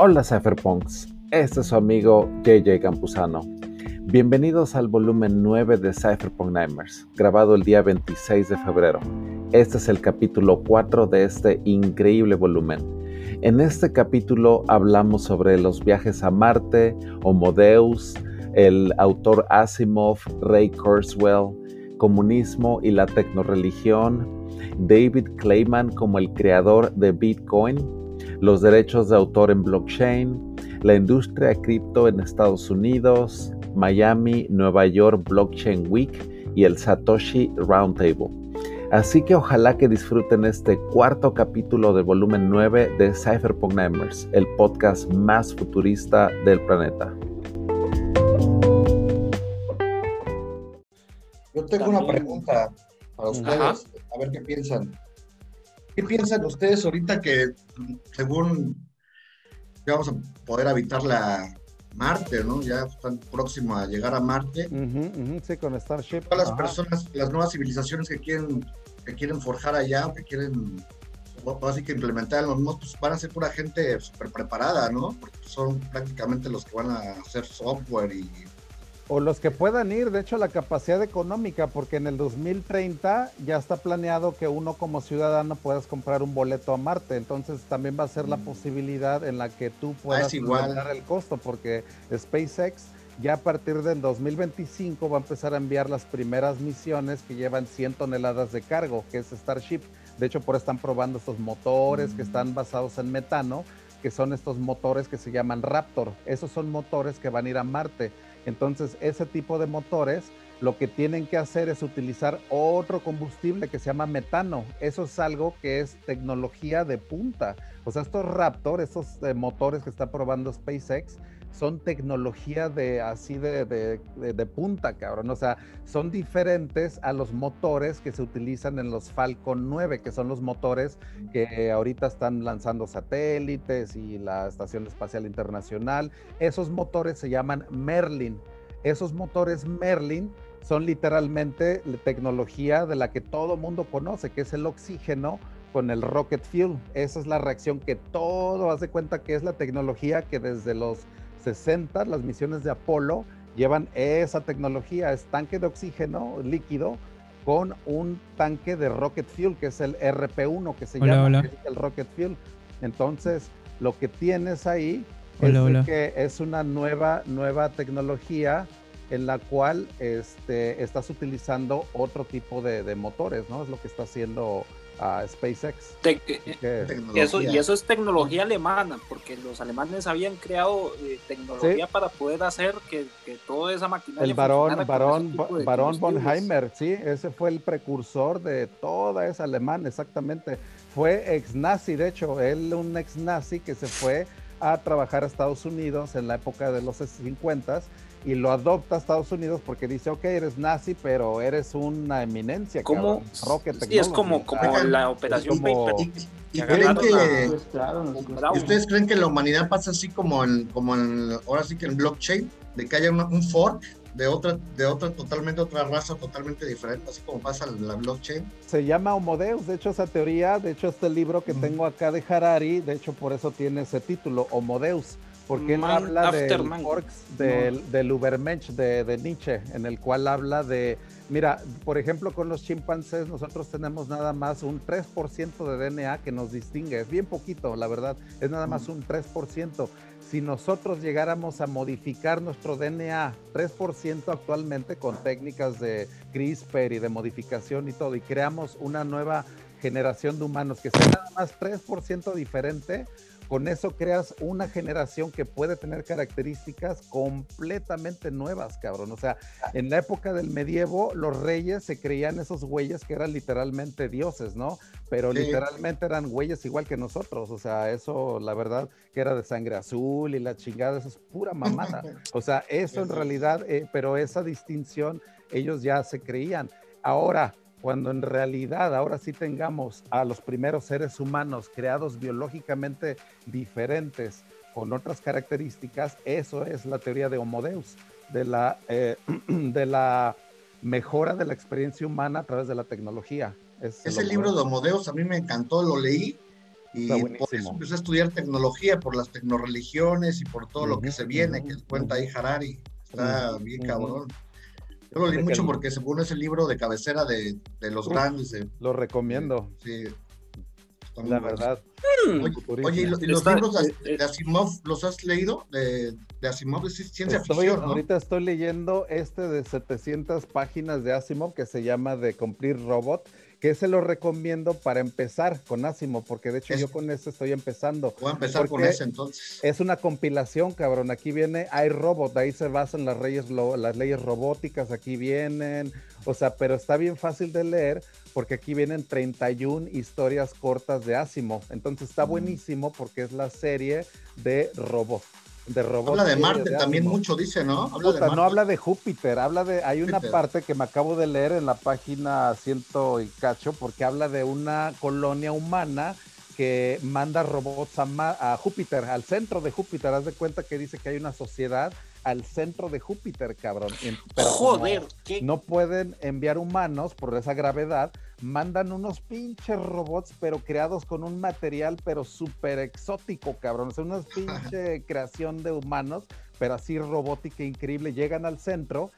Hola Cypherpunks, este es su amigo JJ Campuzano. Bienvenidos al volumen 9 de Cypherpunk Nightmares, grabado el día 26 de febrero. Este es el capítulo 4 de este increíble volumen. En este capítulo hablamos sobre los viajes a Marte, Homo Deus, el autor Asimov, Ray Kurzweil, comunismo y la tecnoreligión, David Clayman como el creador de Bitcoin, los derechos de autor en blockchain, la industria cripto en Estados Unidos, Miami, Nueva York Blockchain Week y el Satoshi Roundtable. Así que ojalá que disfruten este cuarto capítulo del volumen 9 de Cypherpunk Nightmares, el podcast más futurista del planeta. Yo tengo una pregunta para ustedes, a ver qué piensan. ¿Qué piensan ustedes ahorita que según ya vamos a poder habitar la Marte, ¿no? Ya están próximos a llegar a Marte. sí, con Starship. Todas las personas, las nuevas civilizaciones que quieren, que quieren forjar allá, que quieren así que implementar los mismos, pues van a ser pura gente súper preparada, ¿no? Porque son prácticamente los que van a hacer software y o los que puedan ir, de hecho, la capacidad económica, porque en el 2030 ya está planeado que uno como ciudadano puedas comprar un boleto a Marte. Entonces también va a ser la mm. posibilidad en la que tú puedas igualar el costo, porque SpaceX ya a partir del 2025 va a empezar a enviar las primeras misiones que llevan 100 toneladas de cargo, que es Starship. De hecho, por están probando estos motores que mm. están basados en metano, que son estos motores que se llaman Raptor. Esos son motores que van a ir a Marte entonces, ese tipo de motores lo que tienen que hacer es utilizar otro combustible que se llama metano. Eso es algo que es tecnología de punta. O sea, estos Raptor, esos eh, motores que está probando SpaceX, son tecnología de así de, de, punta, cabrón. O sea, son diferentes a los motores que se utilizan en los Falcon 9, que son los motores que ahorita están lanzando satélites y la Estación Espacial Internacional. Esos motores se llaman Merlin. Esos motores Merlin son literalmente la tecnología de la que todo mundo conoce, que es el oxígeno con el rocket fuel. Esa es la reacción que todo hace cuenta que es la tecnología que desde los 60, las misiones de Apolo llevan esa tecnología, es tanque de oxígeno líquido con un tanque de rocket fuel, que es el RP1, que se llama el rocket fuel. Entonces, lo que tienes ahí es que es una nueva, nueva tecnología en la cual este, estás utilizando otro tipo de, de, motores, ¿no? Es lo que está haciendo a SpaceX. eso, y eso es tecnología alemana, porque los alemanes habían creado eh, tecnología para poder hacer que, que, toda esa maquinaria. El barón, barón, barón Bonheimer, sí, ese fue el precursor de toda esa alemana, exactamente. Fue ex nazi, de hecho, él un ex nazi que se fue a trabajar a Estados Unidos en la época de los 50 y lo adopta a Estados Unidos porque dice, ok, eres nazi, pero eres una eminencia. ¿Cómo? Rocket sí, es como, como la operación ¿Y, creen que, ustedes creen que la humanidad pasa así como en, como en, ahora sí que en blockchain, de que haya un fork de otra, de otra totalmente otra raza totalmente diferente, así como pasa en la blockchain. Se llama Homo Deus, de hecho esa teoría, de hecho este libro que tengo acá de Harari, de hecho por eso tiene ese título, Homo Deus porque él habla del del, del Ubermensch de, de, Nietzsche, en el cual habla de, mira, por ejemplo, con los chimpancés nosotros tenemos nada más un 3% de DNA que nos distingue, es bien poquito, la verdad, es nada más un 3%. Si nosotros llegáramos a modificar nuestro DNA 3% actualmente con técnicas de CRISPR y de modificación y todo, y creamos una nueva generación de humanos que sea nada más 3% diferente, con eso creas una generación que puede tener características completamente nuevas, cabrón. O sea, en la época del medievo, los reyes se creían esos güeyes que eran literalmente dioses, ¿no? Pero literalmente eran güeyes igual que nosotros. O sea, eso, la verdad, que era de sangre azul y la chingada, eso es pura mamada. O sea, eso en realidad, eh, pero esa distinción, ellos ya se creían. Ahora, cuando en realidad ahora sí tengamos a los primeros seres humanos creados biológicamente diferentes con otras características, eso es la teoría de Homo Deus, de la, eh, de la mejora de la experiencia humana a través de la tecnología. Ese libro de Homo Deus a mí me encantó, lo leí Y por eso empecé a estudiar tecnología, por las tecnoreligiones y por todo lo que se viene, que cuenta ahí Harari. Está bien cabrón. Yo lo leí mucho porque según es el libro de cabecera de, de los grandes. lo recomiendo. Sí. La verdad. Mm. Oye, ¿y, los, libros de, eh, eh. Asimov los has leído? De, de Asimov de ciencia ficción, ¿no? Ahorita estoy leyendo este de 700 páginas de Asimov que se llama The Complete Robot que se lo recomiendo para empezar con Asimov, porque de hecho yo con ese estoy empezando. Voy a empezar con ese entonces. Es una compilación, cabrón. Aquí viene iRobot, ahí se basan las, leyes, las leyes robóticas, aquí vienen, o sea, pero está bien fácil de leer porque aquí vienen 31 historias cortas de Asimov. Entonces está mm. buenísimo porque es la serie de robots de Habla de Marte también mucho, dice, ¿no? Habla no habla de Júpiter, habla de, hay una parte que me acabo de leer en la página ciento y cacho, porque habla de una colonia humana que manda robots a, a, Júpiter, al centro de Júpiter. Haz de cuenta que dice que hay una sociedad al centro de Júpiter, cabrón. Pero Joder, no pueden enviar humanos por esa gravedad, mandan unos pinches robots, pero creados con un material, pero súper exótico, cabrón. Es una pinche creación de humanos, pero así robótica increíble. Llegan al centro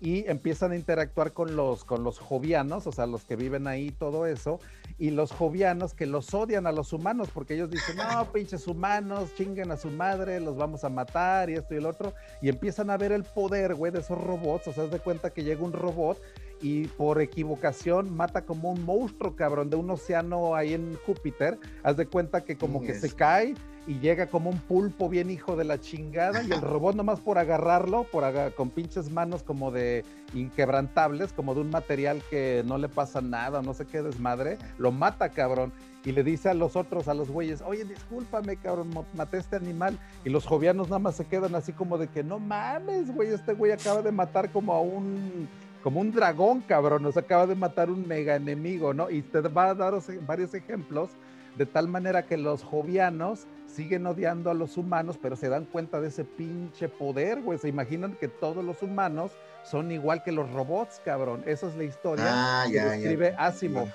y empiezan a interactuar con los, con los jovianos, o sea, los que viven ahí, todo eso, y los jovianos que los odian a los humanos, porque ellos dicen, no, pinches humanos, chinguen a su madre, los vamos a matar y esto y el otro, y empiezan a ver el poder, güey, de esos robots, o sea, de cuenta que llega un robot y por equivocación mata como un monstruo, cabrón, de un océano ahí en Júpiter. Haz de cuenta que como que se cae y llega como un pulpo bien hijo de la chingada y el robot nomás por agarrarlo, por con pinches manos como de inquebrantables, como de un material que no le pasa nada, no sé qué desmadre, lo mata, cabrón. Y le dice a los otros, a los güeyes, oye, discúlpame, cabrón, maté a este animal. Y los jovianos nada más se quedan así como de que no mames, güey, este güey acaba de matar como a un como un dragón, cabrón, nos acaba de matar un mega enemigo, ¿no? Y te va a dar varios ejemplos, de tal manera que los jovianos siguen odiando a los humanos, pero se dan cuenta de ese pinche poder, güey. Se imaginan que todos los humanos son igual que los robots, cabrón. Esa es la historia ah, que escribe Asimov.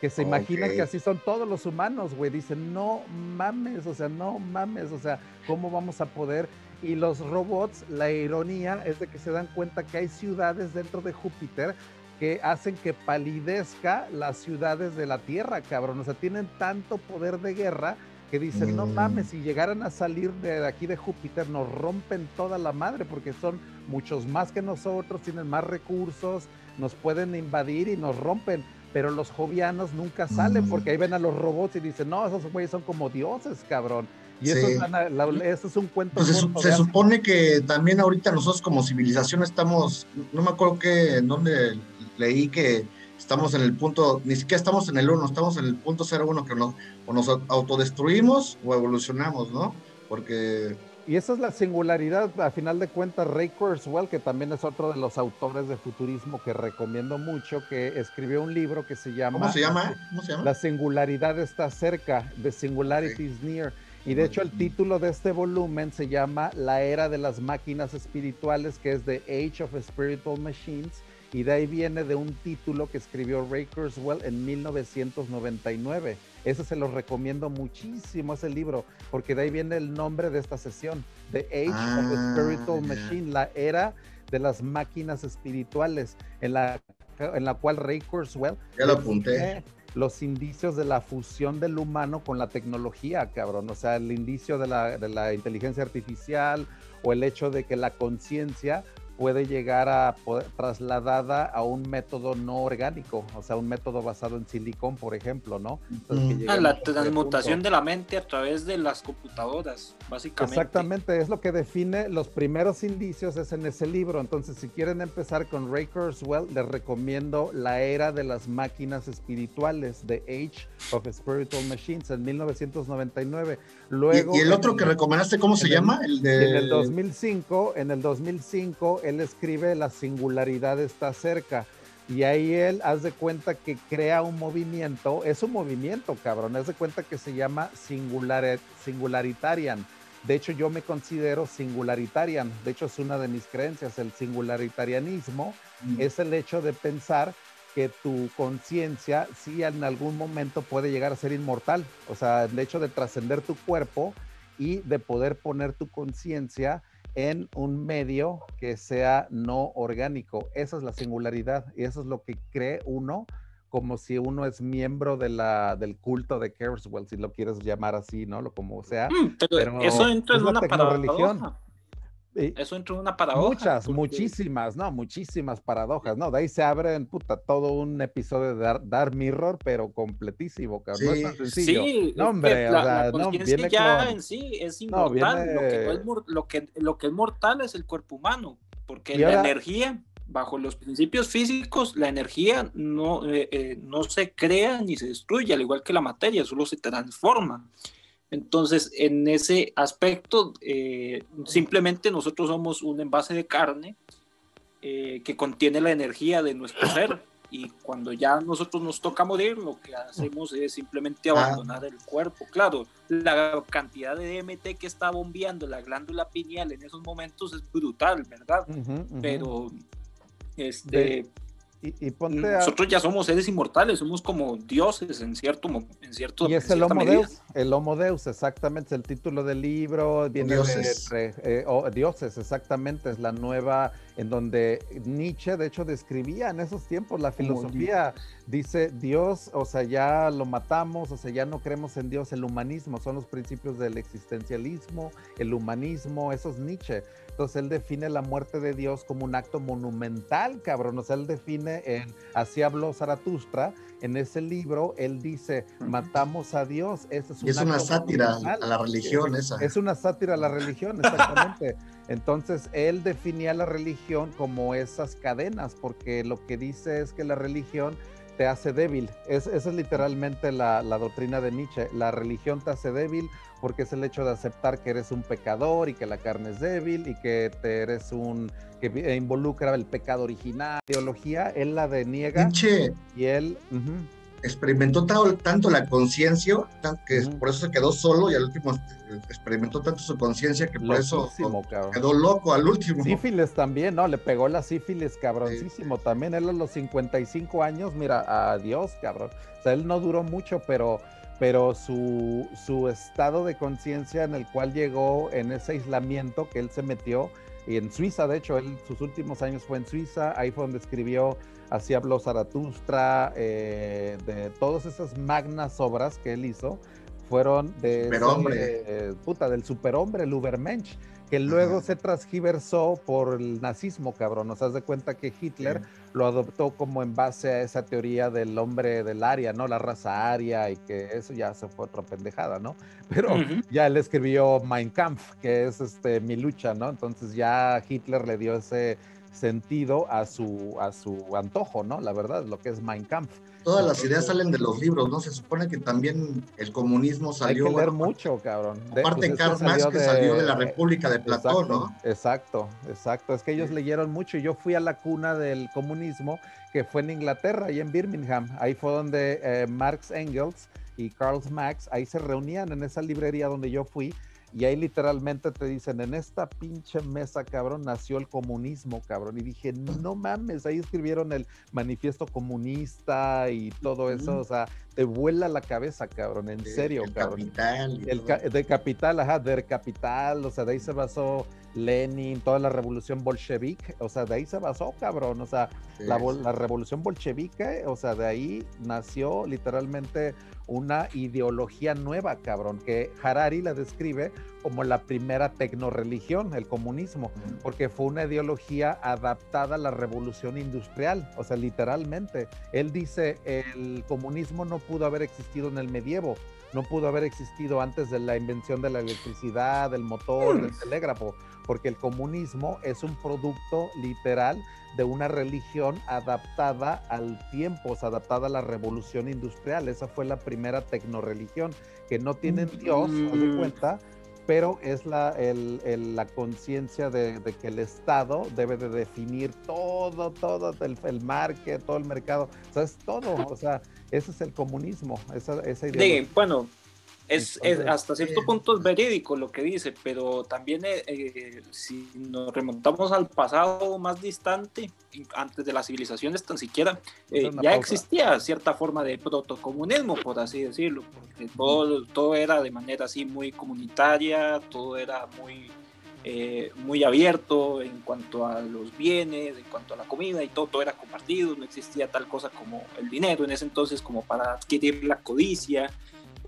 Que se imaginan que así son todos los humanos, güey. Dicen, no mames, o sea, no mames, o sea, ¿cómo vamos a poder y los robots, la ironía es de que se dan cuenta que hay ciudades dentro de Júpiter que hacen que palidezca las ciudades de la Tierra, cabrón. O sea, tienen tanto poder de guerra que dicen, no mm. mames, si llegaran a salir de aquí de Júpiter, nos rompen toda la madre porque son muchos más que nosotros, tienen más recursos, nos pueden invadir y nos rompen. Pero los jovianos nunca salen mm. porque ahí ven a los robots y dicen, no, esos güeyes son como dioses, cabrón. Y eso, es, un cuento. Pues se, supone que también ahorita nosotros como civilización estamos, no me acuerdo que en dónde leí que estamos en el punto, ni siquiera estamos en el 1, estamos en el punto 01, que nos, o nos autodestruimos o evolucionamos, ¿no? Porque... Y esa es la singularidad, a final de cuentas, Ray Kurzweil, que también es otro de los autores de futurismo que recomiendo mucho, que escribió un libro que se llama... ¿Cómo se llama? ¿Cómo se llama? La singularidad está cerca, The Singularity is Near y de hecho el título de este volumen se llama La era de las máquinas espirituales, que es The Age of Spiritual Machines, y de ahí viene de un título que escribió Ray Kurzweil en 1999. Ese se lo recomiendo muchísimo, ese libro, porque de ahí viene el nombre de esta sesión, The Age of ah, Spiritual Machine, la era de las máquinas espirituales, en la, en la cual Ray Kurzweil... Ya lo apunté los indicios de la fusión del humano con la tecnología, cabrón. O sea, el indicio de la, de la inteligencia artificial o el hecho de que la conciencia puede llegar a poder, trasladada a un método no orgánico, o sea, un método basado en silicón, por ejemplo, ¿no? Ah, la transmutación de la mente a través de las computadoras, básicamente. Exactamente, es lo que define los primeros indicios, es en ese libro. Entonces, si quieren empezar con Ray Kurzweil, les recomiendo La Era de las Máquinas Espirituales, The Age of Spiritual Machines, en 1999. Luego, ¿Y, el otro que recomendaste, cómo se llama? El de... En el 2005, en el 2005, él escribe La singularidad está cerca. Y ahí él, haz de cuenta que crea un movimiento, es un movimiento, cabrón, haz de cuenta que se llama singular, singularitarian. De hecho, yo me considero singularitarian. De hecho, es una de mis creencias. El singularitarianismo mm. es el hecho de pensar que tu conciencia sí en algún momento puede llegar a ser inmortal. O sea, el hecho de trascender tu cuerpo y de poder poner tu conciencia en un medio que sea no orgánico. Esa es la singularidad y eso es lo que cree uno como si uno es miembro de la, del culto de Kerswell, si lo quieres llamar así, ¿no? Lo como sea. Mm, pero, eso entra en una paradoja. Eso entra en una paradoja. Muchas, muchísimas, ¿no? Muchísimas paradojas, ¿no? De ahí se abre puta, todo un episodio de Dark, Mirror, pero completísimo, cabrón. Sí, no es sencillo. Sí, no, hombre, o sea, no, viene ya en sí es inmortal. lo, que es, lo, que, lo que es mortal es el cuerpo humano, porque la energía bajo los principios físicos, la energía no, eh, eh, no se crea ni se destruye, al igual que la materia, solo se transforma. Entonces, en ese aspecto, eh, simplemente nosotros somos un envase de carne que contiene la energía de nuestro ser. Y cuando ya nosotros nos toca morir, lo que hacemos es simplemente ah. abandonar el cuerpo. Claro, la cantidad de DMT que está bombeando la glándula pineal en esos momentos es brutal, ¿verdad? Pero este, y, nosotros ya somos seres inmortales, somos como dioses en cierto en cierto Y es el Homo Deus, el Homo Deus, exactamente, es el título del libro, viene dioses. De, eh, dioses, exactamente, es la nueva en donde Nietzsche de hecho describía en esos tiempos la filosofía, dice Dios, o sea, ya lo matamos, o sea, ya no creemos en Dios, el humanismo, son los principios del existencialismo, el humanismo, eso es Nietzsche. Entonces él define la muerte de Dios como un acto monumental, cabrón. O sea, él define en Así habló Zaratustra, en ese libro, él dice, matamos a Dios. es, y es una sátira a la religión esa. Es una sátira a la religión, exactamente. Entonces, él definía la religión como esas cadenas, porque lo que dice es que la religión te hace débil. Es, esa es literalmente la, la doctrina de Nietzsche. La religión te hace débil porque es el hecho de aceptar que eres un pecador y que la carne es débil y que te eres un que involucra el pecado original, ideología, él la deniega y él experimentó tanto la conciencia que por eso se quedó solo y al último experimentó tanto su conciencia que por eso quedó loco al último. Sífilis también, ¿no? Le pegó la sífilis cabroncísimo también. Él a los 55 años, mira, adiós, cabrón. O sea, él no duró mucho, pero pero su, su estado de conciencia en el cual llegó en ese aislamiento que él se metió, y en Suiza, de hecho, él sus últimos años fue en Suiza, ahí fue donde escribió, así habló Zaratustra, eh, de todas esas magnas obras que él hizo, fueron de superhombre. Eh, puta, del superhombre, el Ubermensch que luego se transgiversó por el nazismo, cabrón. Nos das de cuenta que Hitler lo adoptó como en base a esa teoría del hombre del área, ¿no? La raza aria y que eso ya se fue otra pendejada, ¿no? Pero ya él escribió Mein Kampf, que es este mi lucha, ¿no? Entonces ya Hitler le dio ese sentido a su, a su antojo, ¿no? La verdad, lo que es Mein Kampf. Todas las ideas salen de los libros, ¿no? Se supone que también el comunismo salió. Hay que leer mucho, cabrón. aparte, pues Karl Marx que salió de la República de Platón, ¿no? Exacto, exacto. Es que ellos leyeron mucho y yo fui a la cuna del comunismo, que fue en Inglaterra y en Birmingham. Ahí fue donde eh, Marx Engels y Karl Marx, ahí se reunían en esa librería donde yo fui y ahí literalmente te dicen, en esta pinche mesa, cabrón, nació el comunismo, cabrón. Y dije, no mames, ahí escribieron el manifiesto comunista y todo eso. O sea, te vuela la cabeza, cabrón, en serio, cabrón. Capital. El de capital, ajá, del capital. O sea, de ahí se basó Lenin, toda la revolución bolchevique. O sea, de ahí se basó, cabrón. O sea, la, la revolución bolchevique, o sea, de ahí nació literalmente una ideología nueva, cabrón, que Harari la describe como la primera tecnoreligión, el comunismo, porque fue una ideología adaptada a la revolución industrial, o sea, literalmente. Él dice, el comunismo no pudo haber existido en el medievo, no pudo haber existido antes de la invención de la electricidad, del motor, del telégrafo, porque el comunismo es un producto literal de una religión adaptada al tiempo, adaptada a la revolución industrial. Esa fue la primera tecnoreligión, que no tienen Dios, no se cuenta, pero es la, la conciencia de, que el Estado debe de definir todo, todo, el, el market, todo el mercado, o sea, es todo, o sea, ese es el comunismo, esa, esa idea. bueno, Es, hasta cierto punto es verídico lo que dice, pero también eh, eh, si nos remontamos al pasado más distante, antes de las civilizaciones tan siquiera, eh, ya existía cierta forma de protocomunismo, por así decirlo, porque todo, todo era de manera así muy comunitaria, todo era muy, muy abierto en cuanto a los bienes, en cuanto a la comida y todo, todo era compartido, no existía tal cosa como el dinero en ese entonces como para adquirir la codicia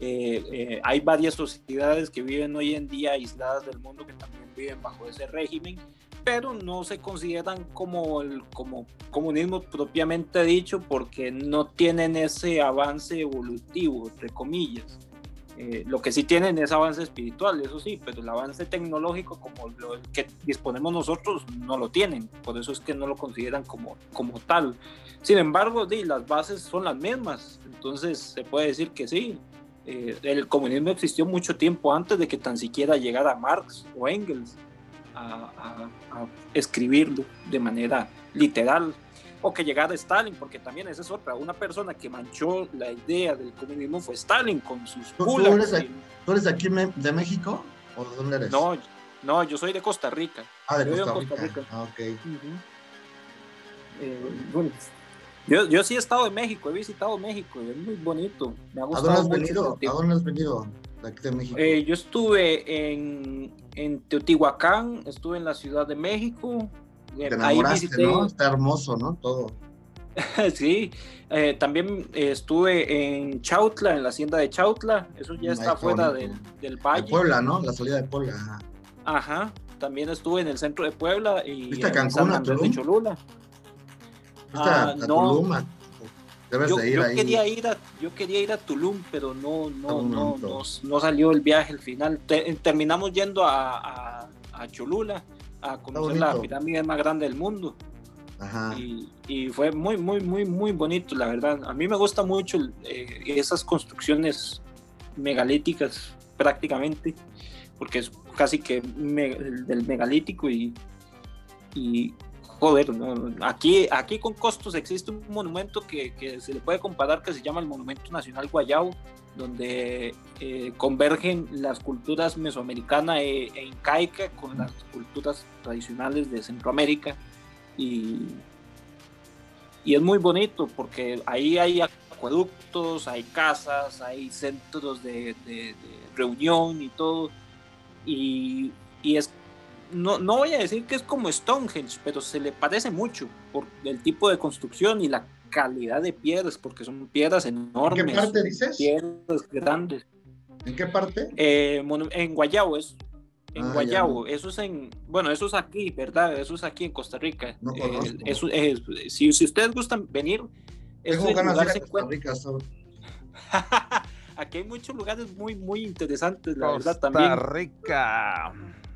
eh, eh, hay varias sociedades que viven hoy en día aisladas del mundo que también viven bajo ese régimen, pero no se consideran como el como comunismo propiamente dicho porque no tienen ese avance evolutivo, entre comillas. Eh, lo que sí tienen es avance espiritual, eso sí, pero el avance tecnológico como lo que disponemos nosotros no lo tienen, por eso es que no lo consideran como, como tal. Sin embargo, las bases son las mismas, entonces se puede decir que sí, eh, el comunismo existió mucho tiempo antes de que tan siquiera llegara Marx o Engels a, escribirlo de manera literal o que llegara Stalin, porque también esa es otra, una persona que manchó la idea del comunismo fue Stalin con sus ¿Tú, eres, aquí, ¿tú eres aquí de México o de dónde eres? No, no, yo soy de Costa Rica. Ah, de Costa Rica. Ah, ok. Eh, bueno, yo, yo sí he estado en México, he visitado México y es muy bonito. Me ha gustado ¿A dónde has venido? ¿A dónde has venido de México? Eh, yo estuve en, en, Teotihuacán, estuve en la Ciudad de México. Eh, Te enamoraste, ¿no? Está hermoso, ¿no? Todo. sí, eh, también estuve en Chautla, en la hacienda de Chautla, eso ya está fuera del, del, valle. De Puebla, ¿no? La salida de Puebla. Ajá. Ajá. también estuve en el centro de Puebla y ¿Viste en Cancún, San de Cholula. Ah, no. yo, quería ir a yo quería ir a Tulum pero no no no, no, salió el viaje al final. Terminamos yendo a, Cholula a conocer la pirámide más grande del mundo. Y, fue muy muy muy muy bonito la verdad. A mí me gusta mucho eh, esas construcciones megalíticas prácticamente porque es casi que del megalítico y, y joder, aquí, aquí con costos existe un monumento que, se le puede comparar que se llama el Monumento Nacional Guayao, donde eh, convergen las culturas mesoamericana e, e, incaica con las culturas tradicionales de Centroamérica. Y, y es muy bonito porque ahí hay acueductos, hay casas, hay centros de, reunión y todo. Y, y es no, no voy a decir que es como Stonehenge, pero se le parece mucho por el tipo de construcción y la calidad de piedras, porque son piedras enormes. ¿En qué parte dices? Piedras grandes. ¿En qué parte? Eh, en Guayabo, es, en ah, Guayabo, eso es en, bueno, eso es aquí, ¿verdad? Eso es aquí en Costa Rica. No eh, eso, si, si, ustedes gustan venir, Tengo ganas de ir a Costa Rica. aquí hay muchos lugares muy, muy interesantes, la verdad, también. Costa Rica.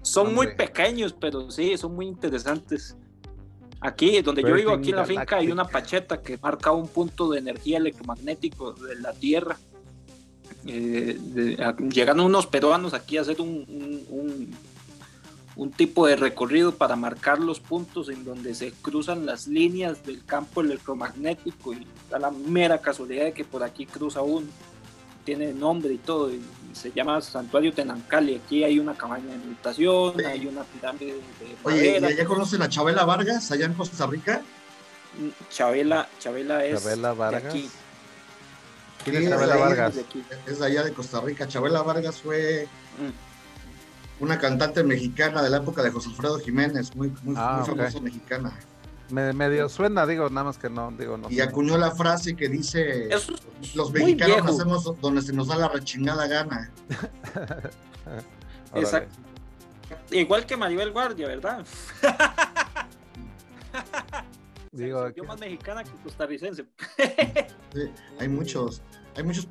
Son muy pequeños, pero sí, son muy interesantes. Aquí, donde yo vivo, aquí en la finca, hay una pacheta que marca un punto de energía electromagnético de la Tierra. Eh, llegan unos peruanos aquí a hacer un, un, tipo de recorrido para marcar los puntos en donde se cruzan las líneas del campo electromagnético y da la mera casualidad de que por aquí cruza uno. Tiene nombre y todo se llama Santuario Tenancali. Aquí hay una cabaña de meditación, hay una pirámide de. Oye, ¿y allá conocen a Chabela Vargas, allá en Costa Rica? Chabela, Chabela es. Chabela Vargas. De aquí. ¿Quién es Chabela Vargas? Es de allá de Costa Rica. Chabela Vargas fue mm. una cantante mexicana de la época de José Alfredo Jiménez, muy, muy, ah, famosa mexicana. Me, medio suena, digo, nada más que no, digo, no. Y acuñó la frase que dice, los mexicanos hacemos donde se nos da la rechingada gana. Exacto. Igual que Maribel Guardia, ¿verdad? digo, yo más mexicana que costarricense. sí, hay muchos, hay muchos,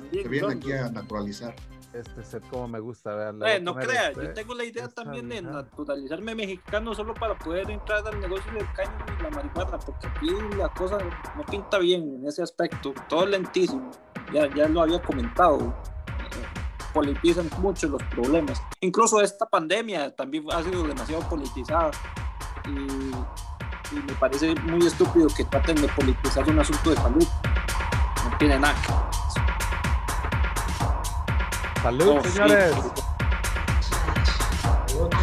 que vienen aquí a naturalizar este set como me gusta, vean. Eh, no crea, yo este, tengo la idea también de naturalizarme mexicano solo para poder entrar al negocio del caño y la marihuana, porque aquí la cosa no pinta bien en ese aspecto, todo lentísimo, ya, ya lo había comentado, politizan mucho los problemas, incluso esta pandemia también ha sido demasiado politizada. Y, y me parece muy estúpido que traten de politizar un asunto de salud, no tiene nada Salud, oh, señores.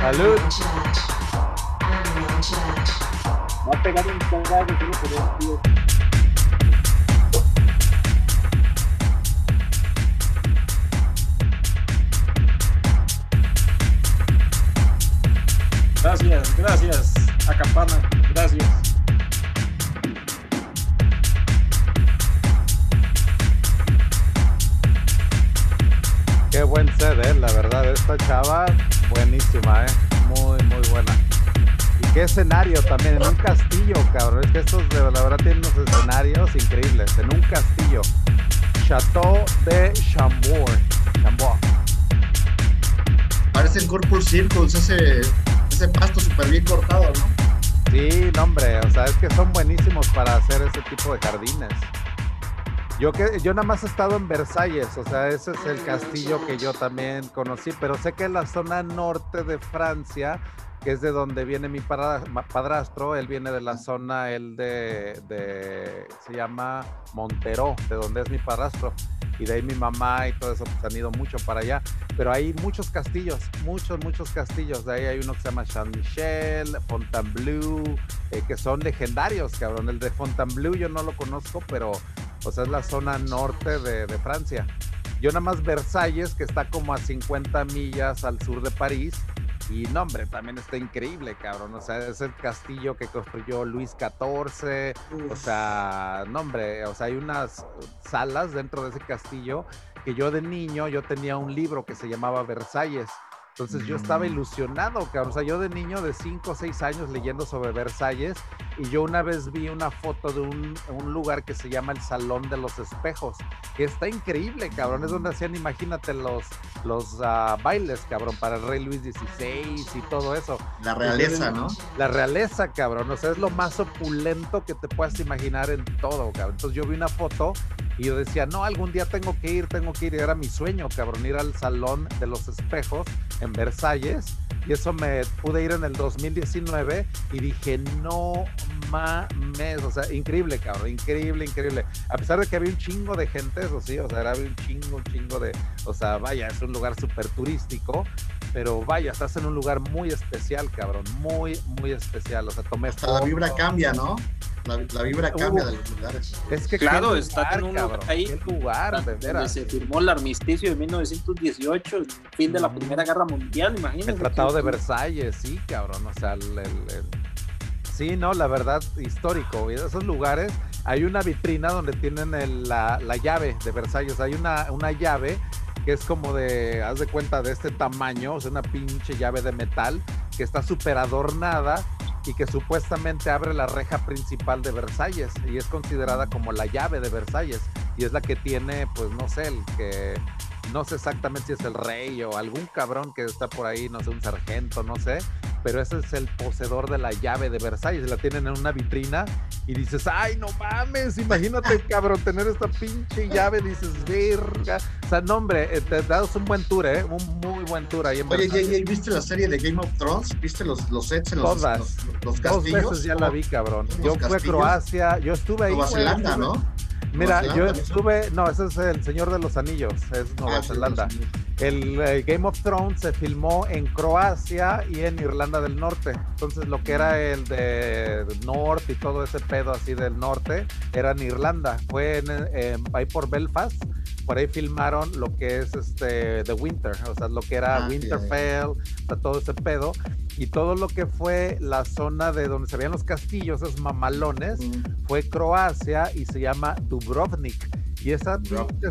Salud. Va a pegar un Gracias, gracias. A campana, gracias. Qué buen eh, la verdad, esta chava, buenísima, eh. Muy, muy buena. Y qué escenario también, en un castillo, cabrón. Es que estos de la verdad tienen unos escenarios increíbles. En un castillo. Chateau de Chambord. Chambord. Parece el Corpus Circles, ese, ese pasto súper bien cortado, ¿no? Sí, no, hombre, o sea, es que son buenísimos para hacer ese tipo de jardines. Yo, que, yo nada más he estado en Versalles, o sea, ese es el castillo que yo también conocí, pero sé que en la zona norte de Francia, que es de donde viene mi padrastro, él viene de la zona, él de, de se llama Montero, de donde es mi padrastro y de ahí mi mamá y todo eso pues han ido mucho para allá. Pero hay muchos castillos, muchos, muchos castillos. De ahí hay uno que se llama Saint-Michel, Fontainebleau, eh, que son legendarios, cabrón. El de Fontainebleau yo no lo conozco, pero o sea, es la zona norte de, de Francia. Yo nada más Versalles, que está como a 50 millas al sur de París, y no, hombre, también está increíble, cabrón. O sea, es el castillo que construyó Luis XIV. O sea, no, hombre, o sea, hay unas salas dentro de ese castillo que yo de niño, yo tenía un libro que se llamaba Versalles. Entonces yo estaba ilusionado, cabrón. O sea, yo de niño de 5 o 6 años leyendo sobre Versalles y yo una vez vi una foto de un, lugar que se llama el Salón de los Espejos, que está increíble, cabrón. Es donde hacían, imagínate, los, los ah, bailes, cabrón, para el rey Luis XVI y todo eso. La realeza, ¿no? La realeza, cabrón. O sea, es lo más opulento que te puedas imaginar en todo, cabrón. Entonces yo vi una foto y yo decía, no, algún día tengo que ir, tengo que ir. Era mi sueño, cabrón, ir al Salón de los Espejos en Versalles y eso me pude ir en el 2019 y dije, no mames, o sea, increíble, cabrón, increíble, increíble. A pesar de que había un chingo de gente, eso sí, o sea, era un chingo, un chingo de, o sea, vaya, es un lugar súper turístico, pero vaya, estás en un lugar muy especial, cabrón, muy, muy especial, o sea, tomé... Hasta la vibra cambia, ¿no? La, vibra cambia de los lugares. Es que claro, está en un lugar ahí. lugar, donde se firmó el armisticio de 1918, el fin de la Primera Guerra Mundial, imagínate. El Tratado de Versalles, sí, cabrón, o sea, el, Sí, no, la verdad, histórico. Esos lugares, hay una vitrina donde tienen la, la, llave de Versalles. Hay una, una llave que es como de, haz de cuenta, de este tamaño, o sea, una pinche llave de metal que está súper adornada y que supuestamente abre la reja principal de Versalles y es considerada como la llave de Versalles y es la que tiene, pues no sé, el que no sé exactamente si es el rey o algún cabrón que está por ahí, no sé, un sargento, no sé, pero ese es el poseedor de la llave de Versalles, la tienen en una vitrina y dices, ay, no mames, imagínate, cabrón, tener esta pinche llave, dices, verga. O sea, no, hombre, eh, te das un buen tour, ¿eh? Un muy buen tour ahí en Oye, ¿y, viste la serie de Game of Thrones? ¿Viste los, los sets en los, Todas. los, castillos? Dos veces ya la vi, cabrón. Yo fui a Croacia, yo estuve ahí. Nueva Zelanda, ¿no? Mira, yo estuve, no, ese es el Señor de los Anillos, es Nueva ah, Zelanda. El, Game of Thrones se filmó en Croacia y en Irlanda del Norte. Entonces lo que era el de Norte y todo ese pedo así del norte era en Irlanda. Fue en, ahí por Belfast. Por ahí filmaron lo que es este The Winter, o sea, lo que era ah, Winterfell, todo ese pedo y todo lo que fue la zona de donde se veían los castillos, esos mamalones, fue Croacia y se llama Dubrovnik. Y esa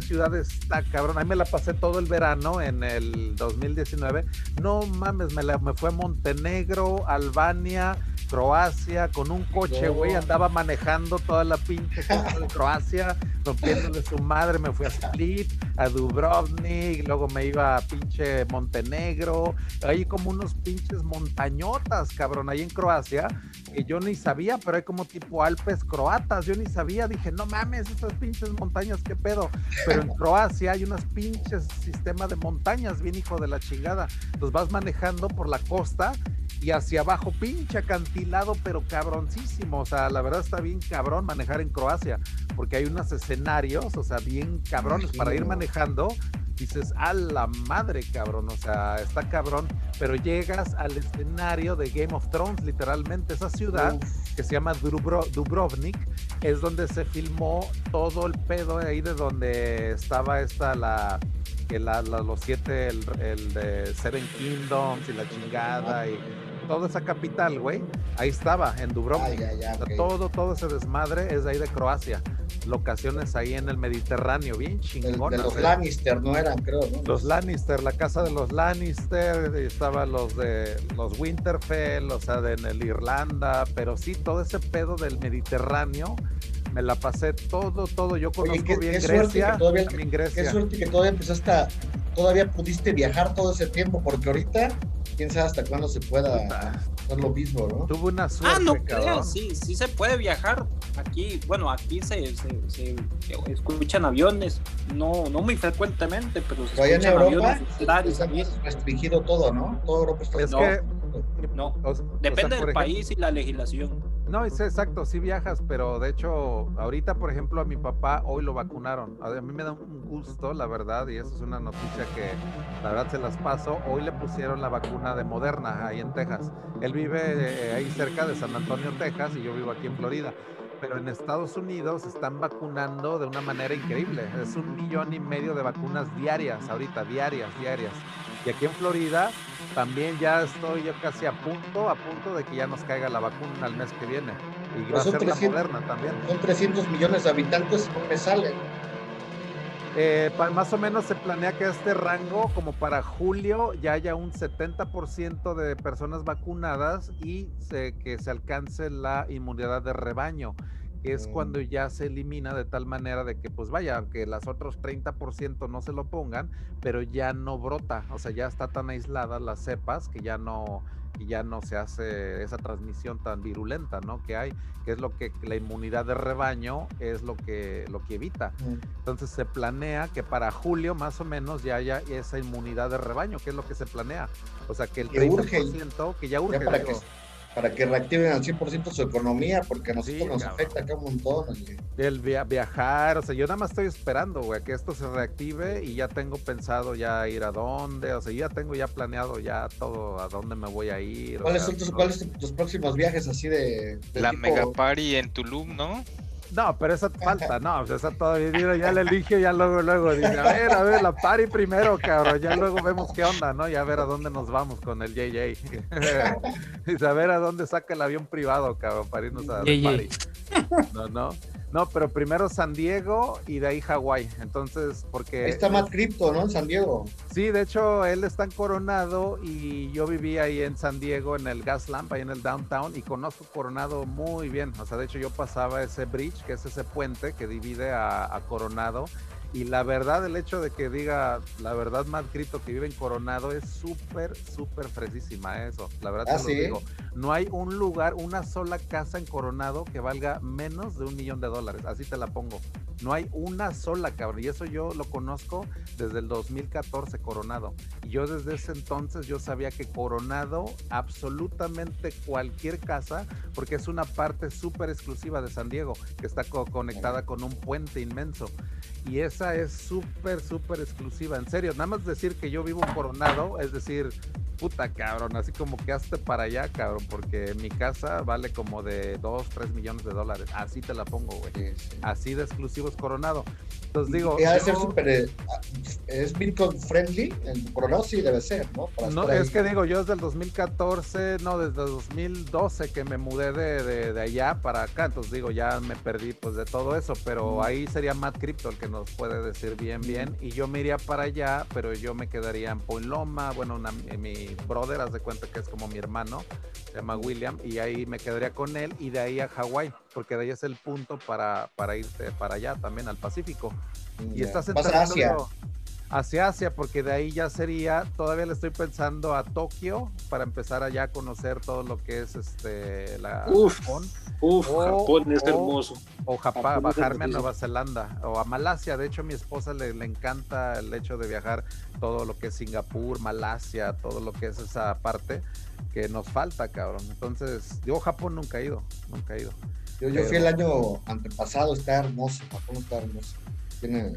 ciudad está cabrón. Ahí me la pasé todo el verano en el 2019. No mames, me, la, me fue a Montenegro, Albania, Croacia con un coche, güey. Andaba manejando toda la pinche de Croacia, rompiéndole su madre. Me fui a Split, a Dubrovnik, luego me iba a pinche Montenegro. Hay como unos pinches montañotas, cabrón, ahí en Croacia, que yo ni sabía, pero hay como tipo Alpes croatas. Yo ni sabía, dije, no mames, esas pinches montañas, qué pedo. Pero en Croacia hay unos pinches sistemas de montañas, bien hijo de la chingada. Los vas manejando por la costa y hacia abajo, pinche acantilado, pero cabroncísimo. O sea, la verdad está bien cabrón manejar en Croacia, porque hay unos escenarios, o sea, bien cabrones para ir manejando. Dices, a la madre, cabrón, o sea, está cabrón, pero llegas al escenario de Game of Thrones, literalmente, esa ciudad que se llama Dubrovnik, es donde se filmó todo el pedo ahí de donde estaba esta la que la, los siete, el, el, de Seven Kingdoms y la chingada y toda esa capital, güey, ahí estaba, en Dubrovnik. Todo, todo ese desmadre es de ahí de Croacia. Locaciones ahí en el Mediterráneo, bien chingonas. De, los Lannister, no eran, creo, ¿no? Los Lannister, la casa de los Lannister, estaban los de los Winterfell, o sea, de en el Irlanda, pero sí, todo ese pedo del Mediterráneo me la pasé todo, todo. Yo conozco bien Grecia, todavía, Grecia. Qué suerte que todavía empezaste todavía pudiste viajar todo ese tiempo, porque ahorita quién sabe hasta cuándo se pueda hacer lo mismo, ¿no? Tuve una suerte. Ah, no creo, sí, sí se puede viajar. Aquí, bueno, aquí se, se, escuchan aviones, no, no muy frecuentemente, pero se escuchan en Europa, aviones. restringido todo, ¿no? Todo Europa está es que, no, depende del país y la legislación. No, es exacto, sí viajas, pero de hecho, ahorita, por ejemplo, a mi papá hoy lo vacunaron. A mí me da un gusto, la verdad, y eso es una noticia que la verdad se las paso. Hoy le pusieron la vacuna de Moderna ahí en Texas. Él vive eh, ahí cerca de San Antonio, Texas, y yo vivo aquí en Florida. Pero en Estados Unidos están vacunando de una manera increíble. Es un millón y medio de vacunas diarias, ahorita, diarias, diarias. Y aquí en Florida también ya estoy yo casi a punto, a punto de que ya nos caiga la vacuna el mes que viene. Y va a pues ser la moderna también. Son 300 millones de habitantes, ¿cómo me salen? Eh, más o menos se planea que este rango, como para julio, ya haya un 70% de personas vacunadas y que se alcance la inmunidad de rebaño es cuando ya se elimina de tal manera de que, pues vaya, aunque las otros 30% no se lo pongan, pero ya no brota, o sea, ya está tan aislada las cepas que ya no, ya no se hace esa transmisión tan virulenta, ¿no? Que hay, que es lo que la inmunidad de rebaño es lo que, lo que evita. Entonces se planea que para julio más o menos ya haya esa inmunidad de rebaño, que es lo que se planea. O sea, que el 30% que ya urge para que reactiven al 100% su economía, porque a nosotros nos afecta acá un montón. El viajar, o sea, yo nada más estoy esperando, güey, que esto se reactive y ya tengo pensado ya ir a dónde, o sea, ya tengo ya planeado ya todo, a dónde me voy a ir. ¿Cuáles son tus, próximos viajes así de... La Mega Party en Tulum, ¿no? No, pero esa falta, no, o sea, esa todavía, ya le elige, ya luego, luego, dice, a ver, a ver, la party primero, cabrón, ya luego vemos qué onda, ¿no? Ya a ver a dónde nos vamos con el JJ. dice, a ver a dónde saca el avión privado, cabrón, para irnos a la party. No, no. No, pero primero San Diego y de ahí Hawái. Entonces, porque. Ahí está Matt Crypto, ¿no? En San Diego. Sí, de hecho, él está en Coronado y yo viví ahí en San Diego, en el Gas Lamp, ahí en el downtown, y conozco Coronado muy bien. O sea, de hecho, yo pasaba ese bridge, que es ese puente que divide a, a Coronado y la verdad, el hecho de que diga, la verdad, más grito que vive en Coronado es súper, súper fresísima eso. La verdad te ah, lo digo. No hay un lugar, una sola casa en Coronado que valga menos de un millón de dólares. Así te la pongo. No hay una sola, cabrón. Y eso yo lo conozco desde el 2014, Coronado. Y yo desde ese entonces yo sabía que Coronado, absolutamente cualquier casa, porque es una parte súper exclusiva de San Diego, que está conectada con un puente inmenso. Y esa es súper, súper exclusiva. En serio, nada más decir que yo vivo Coronado, es decir, puta cabrón, así como que hazte para allá, cabrón, porque mi casa vale como de 2, 3 millones de dólares. Así te la pongo, güey. Así de exclusivo es Coronado. Entonces digo. Debe ser súper. Eh, ¿Es Bitcoin friendly? En Coronado sí debe ser, ¿no? no, es que digo, yo desde el 2014, no, desde el 2012 que me mudé de, de, allá para acá, entonces digo, ya me perdí pues de todo eso, pero ahí sería Matt Crypto el que nos puede decir bien, bien, y yo me iría para allá, pero yo me quedaría en Point Loma, bueno, una, mi brother, haz de cuenta que es como mi hermano, se llama William, y ahí me quedaría con él y de ahí a Hawái, porque de ahí es el punto para, para irte para allá también al Pacífico. Y estás entrando. Hacia Asia, porque de ahí ya sería, todavía le estoy pensando a Tokio para empezar allá a conocer todo lo que es este la Japón. Uf, Japón es hermoso. O Japón, bajarme a Nueva Zelanda o a Malasia. De hecho, a mi esposa le, le, encanta el hecho de viajar todo lo que es Singapur, Malasia, todo lo que es esa parte que nos falta, cabrón. Entonces, yo Japón nunca he ido, nunca he ido. Yo, yo fui el año antepasado, está hermoso, Japón está hermoso. Tiene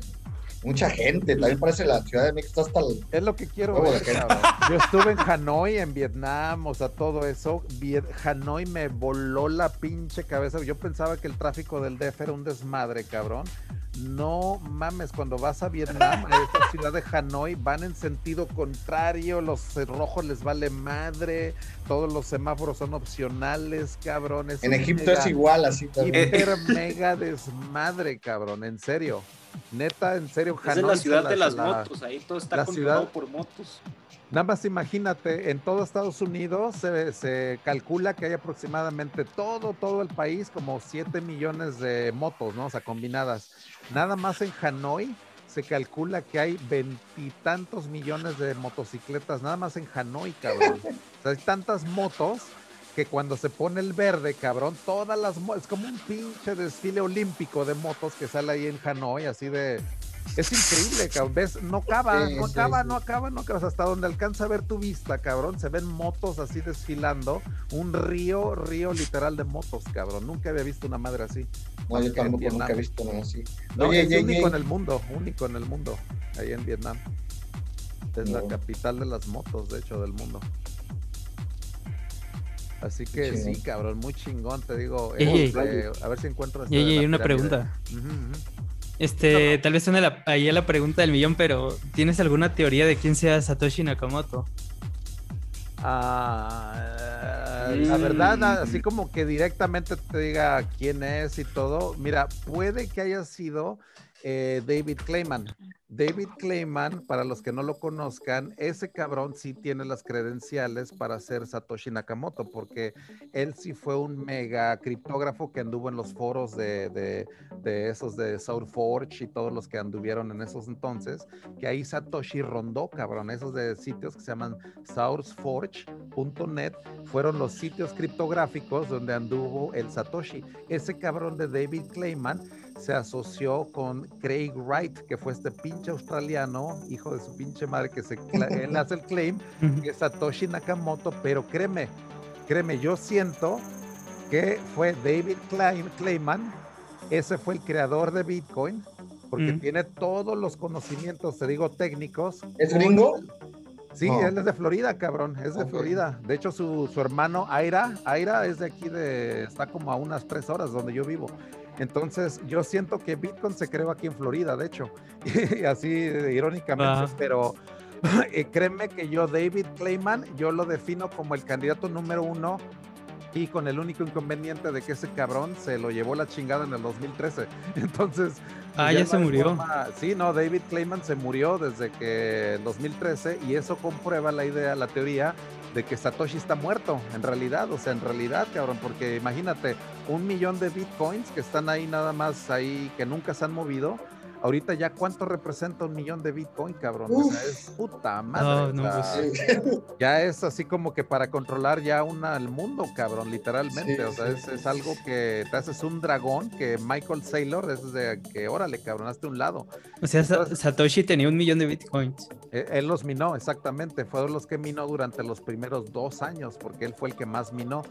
mucha gente, también parece la Ciudad de México hasta el... Es lo que quiero ver, Yo estuve en Hanoi, en Vietnam, o sea, todo eso. Hanoi me voló la pinche cabeza. Yo pensaba que el tráfico del DF era un desmadre, cabrón. No mames, cuando vas a Vietnam, a esta ciudad de Hanoi, van en sentido contrario, los rojos les vale madre, todos los semáforos son opcionales, cabrón. en Egipto es igual, así también. Hiper mega desmadre, cabrón, en serio. Neta, en serio, Hanoi. Es la ciudad de las motos, ahí todo está controlado por motos. Nada más imagínate, en todo Estados Unidos se, calcula que hay aproximadamente todo, todo el país, como 7 millones de motos, ¿no? O sea, combinadas. Nada más en Hanoi se calcula que hay veintitantos millones de motocicletas, nada más en Hanoi, cabrón. O sea, hay tantas motos que cuando se pone el verde, cabrón, todas las motos, es como un pinche desfile olímpico de motos que sale ahí en Hanoi, así de... Es increíble, cabrón. ¿Ves? No acaba, no acaba, no acaba, no acaba. Hasta donde alcanza a ver tu vista, cabrón. Se ven motos así desfilando. Un río, río literal de motos, cabrón. Nunca había visto una madre así. No, yo tampoco nunca he visto nada así. No, es único en el mundo, único en el mundo, ahí en Vietnam. Es la capital de las motos, de hecho, del mundo. Así que sí, cabrón, muy chingón, te digo. Este, a ver si encuentro. Y hay una pregunta. Este, tal vez suene la, ahí a la pregunta del millón, pero ¿tienes alguna teoría de quién sea Satoshi Nakamoto? Ah, la verdad, mm. así como que directamente te diga quién es y todo, mira, puede que haya sido eh, David Clayman. David Clayman, para los que no lo conozcan, ese cabrón sí tiene las credenciales para ser Satoshi Nakamoto, porque él sí fue un mega criptógrafo que anduvo en los foros de, esos de SourceForge y todos los que anduvieron en esos entonces, que ahí Satoshi rondó, cabrón, esos de sitios que se llaman sourceforge.net, fueron los sitios criptográficos donde anduvo el Satoshi. Ese cabrón de David Clayman se asoció con Craig Wright, que fue este pinche australiano, hijo de su pinche madre, que se, él hace el claim, que es Satoshi Nakamoto, pero créeme, créeme, yo siento que fue David Clayman, ese fue el creador de Bitcoin, porque tiene todos los conocimientos, te digo, técnicos. ¿Es gringo? Sí, él es de Florida, cabrón, es de Florida. De hecho, su, su hermano Aira, Aira es de aquí de, está como a unas tres horas donde yo vivo. Entonces, yo siento que Bitcoin se creó aquí en Florida, de hecho, y así irónicamente, pero eh, créeme que yo, David Clayman, yo lo defino como el candidato número uno y con el único inconveniente de que ese cabrón se lo llevó la chingada en el 2013. Entonces. Ah, ya, se murió. sí, no, David Clayman se murió desde que en 2013 y eso comprueba la idea, la teoría de que Satoshi está muerto, en realidad, o sea, en realidad, cabrón, porque imagínate, un millón de bitcoins que están ahí nada más ahí, que nunca se han movido, ahorita ya cuánto representa un millón de Bitcoin, cabrón. O sea, es puta madre. Pues ya es así como que para controlar ya una, el mundo, cabrón, literalmente. o sea, es, algo que te haces un dragón que Michael Saylor es de que, órale, cabrón, hazte un lado. O sea, Satoshi tenía un millón de Bitcoins. Eh, él los minó, exactamente. Fueron los que minó durante los primeros dos años, porque él fue el que más minó.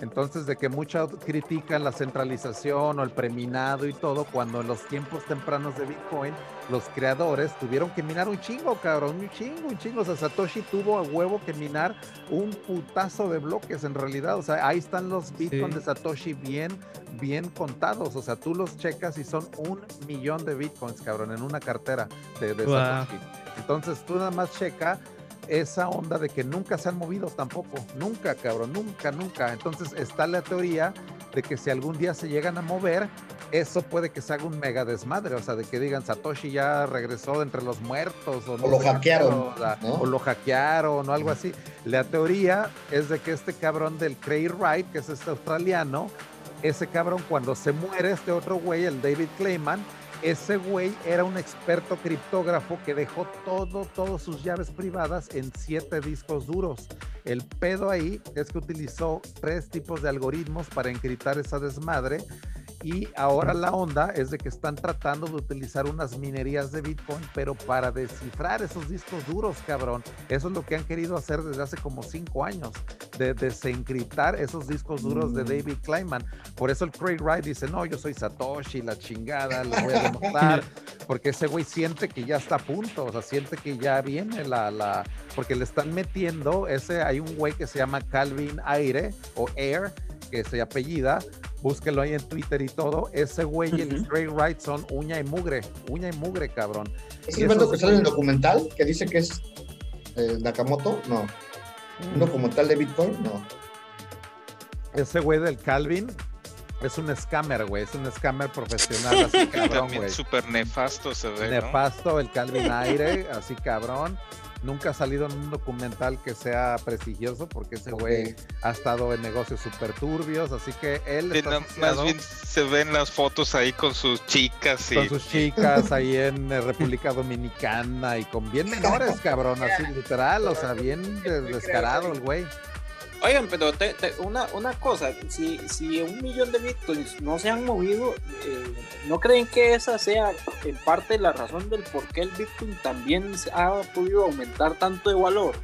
Entonces, de que muchos critican la centralización o el preminado y todo, cuando en los tiempos tempranos de Bitcoin, los creadores tuvieron que minar un chingo, cabrón, un chingo, un chingo. O sea, Satoshi tuvo a huevo que minar un putazo de bloques en realidad. O sea, ahí están los Bitcoins de Satoshi bien, bien contados. O sea, tú los checas y son un millón de Bitcoins, cabrón, en una cartera de, Satoshi. Entonces, tú nada más checa esa onda de que nunca se han movido tampoco, nunca, cabrón, nunca, nunca. Entonces está la teoría de que si algún día se llegan a mover, eso puede que se haga un mega desmadre, o sea, de que digan Satoshi ya regresó entre los muertos o, no lo hackearon, o, lo hackearon o algo así. La teoría es de que este cabrón del Craig Wright, que es este australiano, ese cabrón cuando se muere este otro güey, el David Clayman, ese güey era un experto criptógrafo que dejó todo, todas sus llaves privadas en siete discos duros. El pedo ahí es que utilizó tres tipos de algoritmos para encriptar esa desmadre y ahora la onda es de que están tratando de utilizar unas minerías de Bitcoin, pero para descifrar esos discos duros, cabrón. Eso es lo que han querido hacer desde hace como cinco años, de desencriptar esos discos duros de mm. David Kleinman. Por eso el Craig Wright dice, no, yo soy Satoshi, la chingada, lo voy a demostrar, porque ese güey siente que ya está a punto, o sea, siente que ya viene la, la, porque le están metiendo, ese, hay un güey que se llama Calvin Aire o Air, que se apellida, búsquelo ahí en Twitter y todo, ese güey y el Craig Wright son uña y mugre, uña y mugre, cabrón. ¿Es el que sale en el documental que dice que es eh, Nakamoto? No. ¿Un mm. documental de Bitcoin? No. Ese güey del Calvin es un scammer, güey, es un scammer profesional, así cabrón, güey. súper nefasto se ve, Nefasto el Calvin Aire, así cabrón nunca ha salido en un documental que sea prestigioso porque ese güey ha estado en negocios súper turbios, así que él... más bien se ven las fotos ahí con sus chicas y... Con sus chicas ahí en eh, República Dominicana y con bien menores, cabrón, así literal, o sea, bien descarado el güey. Oigan, pero una, una cosa, si, si un millón de bitcoins no se han movido, eh, ¿no creen que esa sea en parte la razón del por qué el bitcoin también ha podido aumentar tanto de valor?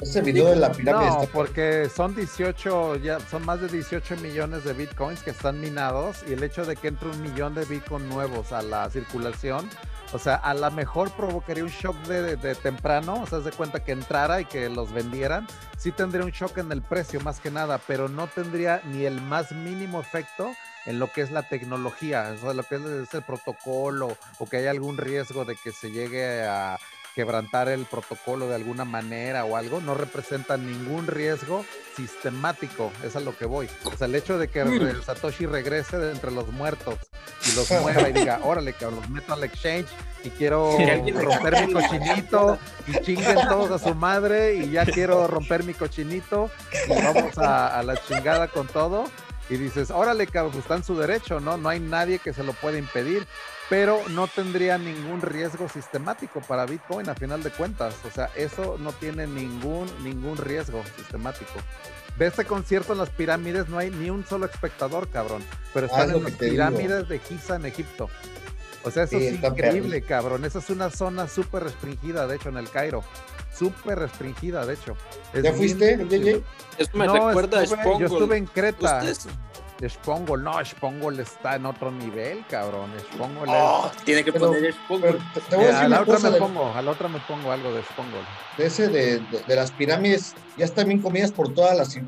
Ese video de la pirámide. No, porque son 18, ya son más de 18 millones de bitcoins que están minados y el hecho de que entre un millón de bitcoins nuevos a la circulación o sea, a lo mejor provocaría un shock de, temprano, o sea, de cuenta que entrara y que los vendieran, sí tendría un shock en el precio más que nada, pero no tendría ni el más mínimo efecto en lo que es la tecnología, o sea, lo que es el protocolo o que haya algún riesgo de que se llegue a quebrantar el protocolo de alguna manera o algo, no representa ningún riesgo sistemático, es a lo que voy. O sea, el hecho de que mm. Satoshi regrese de entre los muertos y los mueva y diga, órale, que los meto al exchange y quiero romper mi cochinito y chinguen todos a su madre y ya quiero romper mi cochinito y vamos a, a la chingada con todo. Y dices, órale, cabrón, pues está en su derecho, ¿no? No hay nadie que se lo pueda impedir pero no tendría ningún riesgo sistemático para Bitcoin a final de cuentas. O sea, eso no tiene ningún, ningún riesgo sistemático. De este concierto en las pirámides no hay ni un solo espectador, cabrón. Pero ah, están en las pirámides de Giza en Egipto. O sea, eso es increíble, cabrón. Esa es una zona súper restringida, de hecho, en el Cairo. Súper restringida, de hecho. ¿Ya fuiste? Eso me recuerda a Yo estuve en Creta. Spongol, no, Spongol está en otro nivel, cabrón. Spongol oh, tiene que poner Spongol. a, la otra me pongo, a la otra me pongo algo de Spongol. De ese de, de, las pirámides, ya están bien comidas por todas las,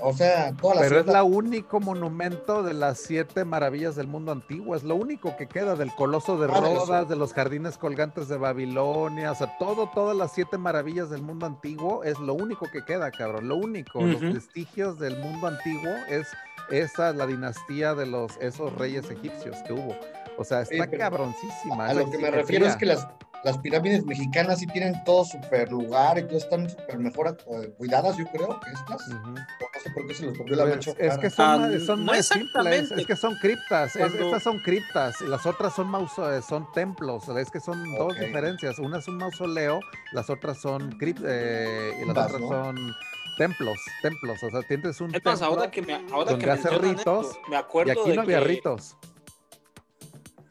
o sea, todas las. Pero es la único monumento de las siete maravillas del mundo antiguo, es lo único que queda del coloso de Rodas, de los jardines colgantes de Babilonia, o sea, todo, todas las siete maravillas del mundo antiguo es lo único que queda, cabrón, lo único, los vestigios del mundo antiguo es esa es la dinastía de los esos reyes egipcios que hubo. O sea, está cabroncísima. A lo que me refiero es que las, las pirámides mexicanas sí tienen todo súper lugar y todo están súper mejor eh, cuidadas, yo creo, que estas. No sé por qué se los copió la pues, Es que son, ah, son muy simples, es que son criptas, estas son criptas, las otras son, mauso, eh, son templos, es que son dos diferencias, una es un mausoleo, las otras son criptas, eh, y las otras son templos, templos, o sea, tienes un templo ahora que me, ahora donde hace ritos, me acuerdo y aquí no había ritos.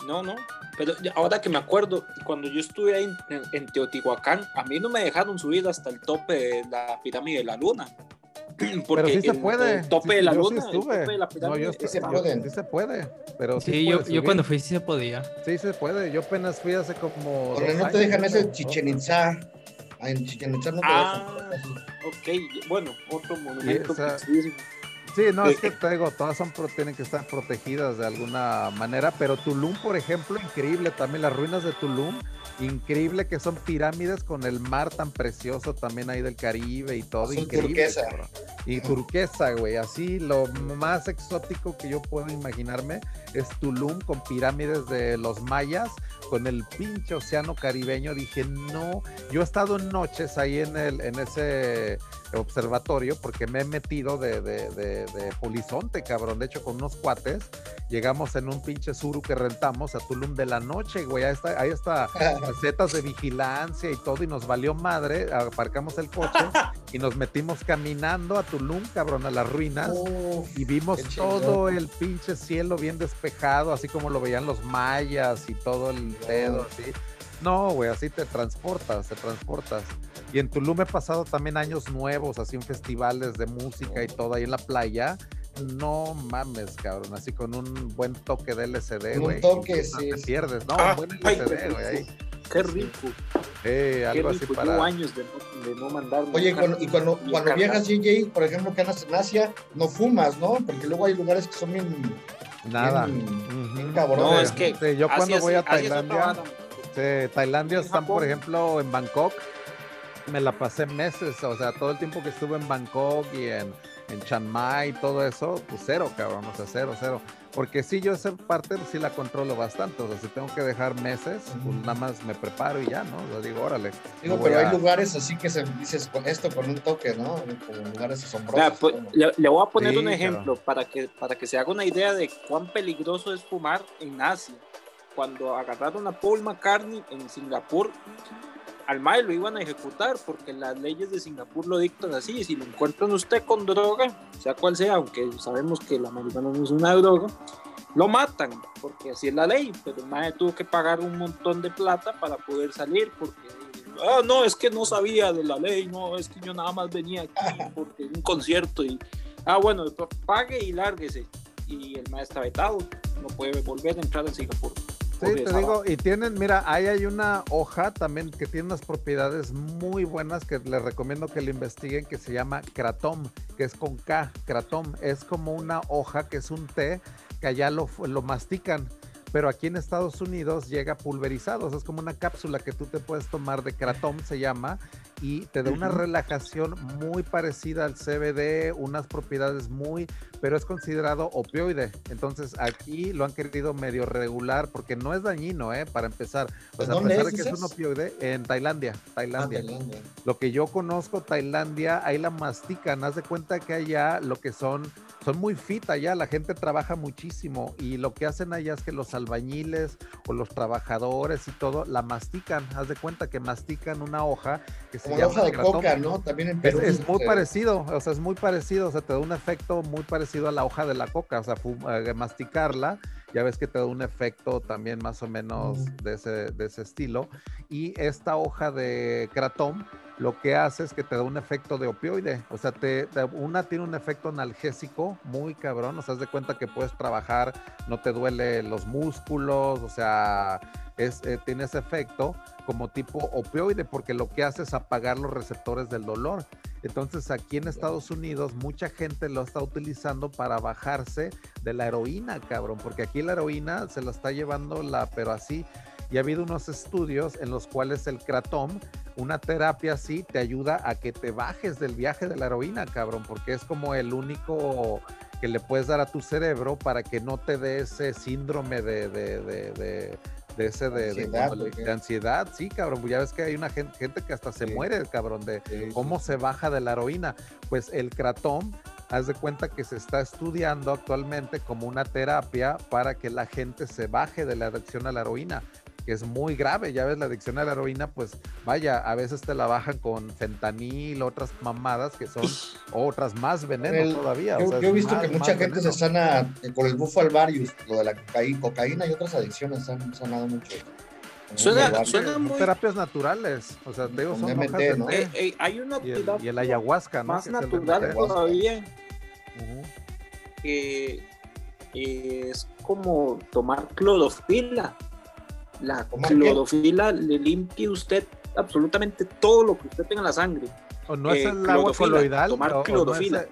No, no, pero ahora que me acuerdo, cuando yo estuve ahí en, Teotihuacán, a mí no me dejaron subir hasta el tope de la pirámide de la luna. Porque pero sí se puede. El tope de la luna, el tope de la pirámide. No, yo sí se puede. Sí se puede. Pero sí, yo, yo, cuando fui sí se podía. Sí se puede. Yo apenas fui hace como. Porque no te dejan ese Chichen Itza en Chichen Itza no Ah, ok, bueno, otro monumento. Sí, no, es que te digo, todas son, tienen que estar protegidas de alguna manera, pero Tulum, por ejemplo, increíble también, las ruinas de Tulum, increíble que son pirámides con el mar tan precioso también ahí del Caribe y todo, increíble. Turquesa. Y turquesa, güey, así lo más exótico que yo puedo imaginarme es Tulum con pirámides de los mayas, con el pinche océano caribeño, dije, no, yo he estado en noches ahí en, el, en ese observatorio porque me he metido de, de, de, polizonte, cabrón. De hecho, con unos cuates llegamos en un pinche suru que rentamos a Tulum de la noche, güey. Ahí está, ahí está setas de vigilancia y todo, y nos valió madre. Aparcamos el coche y nos metimos caminando a Tulum, cabrón, a las ruinas. y vimos todo el pinche cielo bien despejado, así como lo veían los mayas y todo el dedo, así. No, güey, así te transportas, te transportas. Y en Tulum he pasado también años nuevos, así en festivales de música y todo ahí en la playa. No mames, cabrón, así con un buen toque de LCD, güey. Un toque, sí. te pierdes, ¿no? un buen LCD, güey. Qué rico. Eh, algo así para. años de no, de no mandar. Oye, y cuando, cuando viajas, JJ, por ejemplo, que andas en Asia, no fumas, ¿no? Porque luego hay lugares que son bien. Nada. Bien, cabrones. No, es que. yo cuando voy a Tailandia. Tailandia están, por ejemplo, en Bangkok me la pasé meses, o sea, todo el tiempo que estuve en Bangkok y en, en Chiang Mai, todo eso, pues cero, cabrón, o sea, cero, cero. Porque sí, yo esa parte sí la controlo bastante, o sea, si tengo que dejar meses, pues nada más me preparo y ya, ¿no? O sea, digo, órale. Digo, pero hay lugares así que se dices esto con un toque, ¿no? Como lugares asombrosos. Pues, le, voy a poner un ejemplo para, que, para que se haga una idea de cuán peligroso es fumar en Asia. Cuando agarraron a Paul McCartney en Singapur, al MAE lo iban a ejecutar porque las leyes de Singapur lo dictan así. Si lo encuentran usted con droga, sea cual sea, aunque sabemos que la marihuana no es una droga, lo matan porque así es la ley. Pero el MAE tuvo que pagar un montón de plata para poder salir porque. Ah, no, es que no sabía de la ley, no, es que yo nada más venía aquí porque un concierto y. Ah, bueno, pague y lárguese. Y el MAE está vetado, no puede volver a entrar en Singapur. Sí, te digo, y tienen, mira, ahí hay una hoja también que tiene unas propiedades muy buenas que les recomiendo que lo investiguen, que se llama Kratom, que es con K, Kratom. Es como una hoja que es un té que allá lo, lo mastican pero aquí en Estados Unidos llega pulverizado, o sea, es como una cápsula que tú te puedes tomar de Kratom, se llama, y te da una relajación muy parecida al CBD, unas propiedades muy, pero es considerado opioide. Entonces aquí lo han querido medio regular porque no es dañino, ¿eh? Para empezar. O sea, a pesar de que es un opioide, en Tailandia, Tailandia. Ah, Tailandia. Lo que yo conozco, Tailandia, ahí la mastican. Haz de cuenta que allá lo que son, son muy fit allá, la gente trabaja muchísimo y lo que hacen allá es que los albañiles o los trabajadores y todo la mastican. Haz de cuenta que mastican una hoja que se como hoja de coca, ¿no? También en Perú. Es, muy parecido, o sea, es muy parecido, o sea, te da un efecto muy parecido a la hoja de la coca, o sea, eh, masticarla, ya ves que te da un efecto también más o menos de, ese, de ese estilo. Y esta hoja de Kratom lo que hace es que te da un efecto de opioide, o sea, una tiene un efecto analgésico muy cabrón, o sea, haz de cuenta que puedes trabajar, no te duele los músculos, o sea, eh, tiene ese efecto como tipo opioide, porque lo que hace es apagar los receptores del dolor. Entonces aquí en Estados Unidos mucha gente lo está utilizando para bajarse de la heroína, cabrón, porque aquí la heroína se la está llevando la, pero así. Y ha habido unos estudios en los cuales el kratom, una terapia así, te ayuda a que te bajes del viaje de la heroína, cabrón, porque es como el único que le puedes dar a tu cerebro para que no te dé ese síndrome de, de de ese de ansiedad, sí, cabrón. Ya ves que hay una gente, gente que hasta se muere, cabrón, de cómo se baja de la heroína. Pues el cratón, haz de cuenta que se está estudiando actualmente como una terapia para que la gente se baje de la adicción a la heroína que es muy grave. Ya ves, la adicción a la heroína, pues vaya, a veces te la bajan con fentanil, otras mamadas que son otras más veneno todavía. Yo, he visto que mucha gente se sana eh, con el bufo alvarius, lo de la cocaína, y otras adicciones han sanado mucho. Suena, suena muy... terapias naturales, o sea, digo, son hojas de ¿no? Eh, eh, hay una y el, y el ayahuasca, ¿no? Más natural todavía. que es como tomar clorofila. La clorofila le limpia usted absolutamente todo lo que usted tenga en la sangre. ¿O no es eh, el agua coloidal? Tomar clorofila.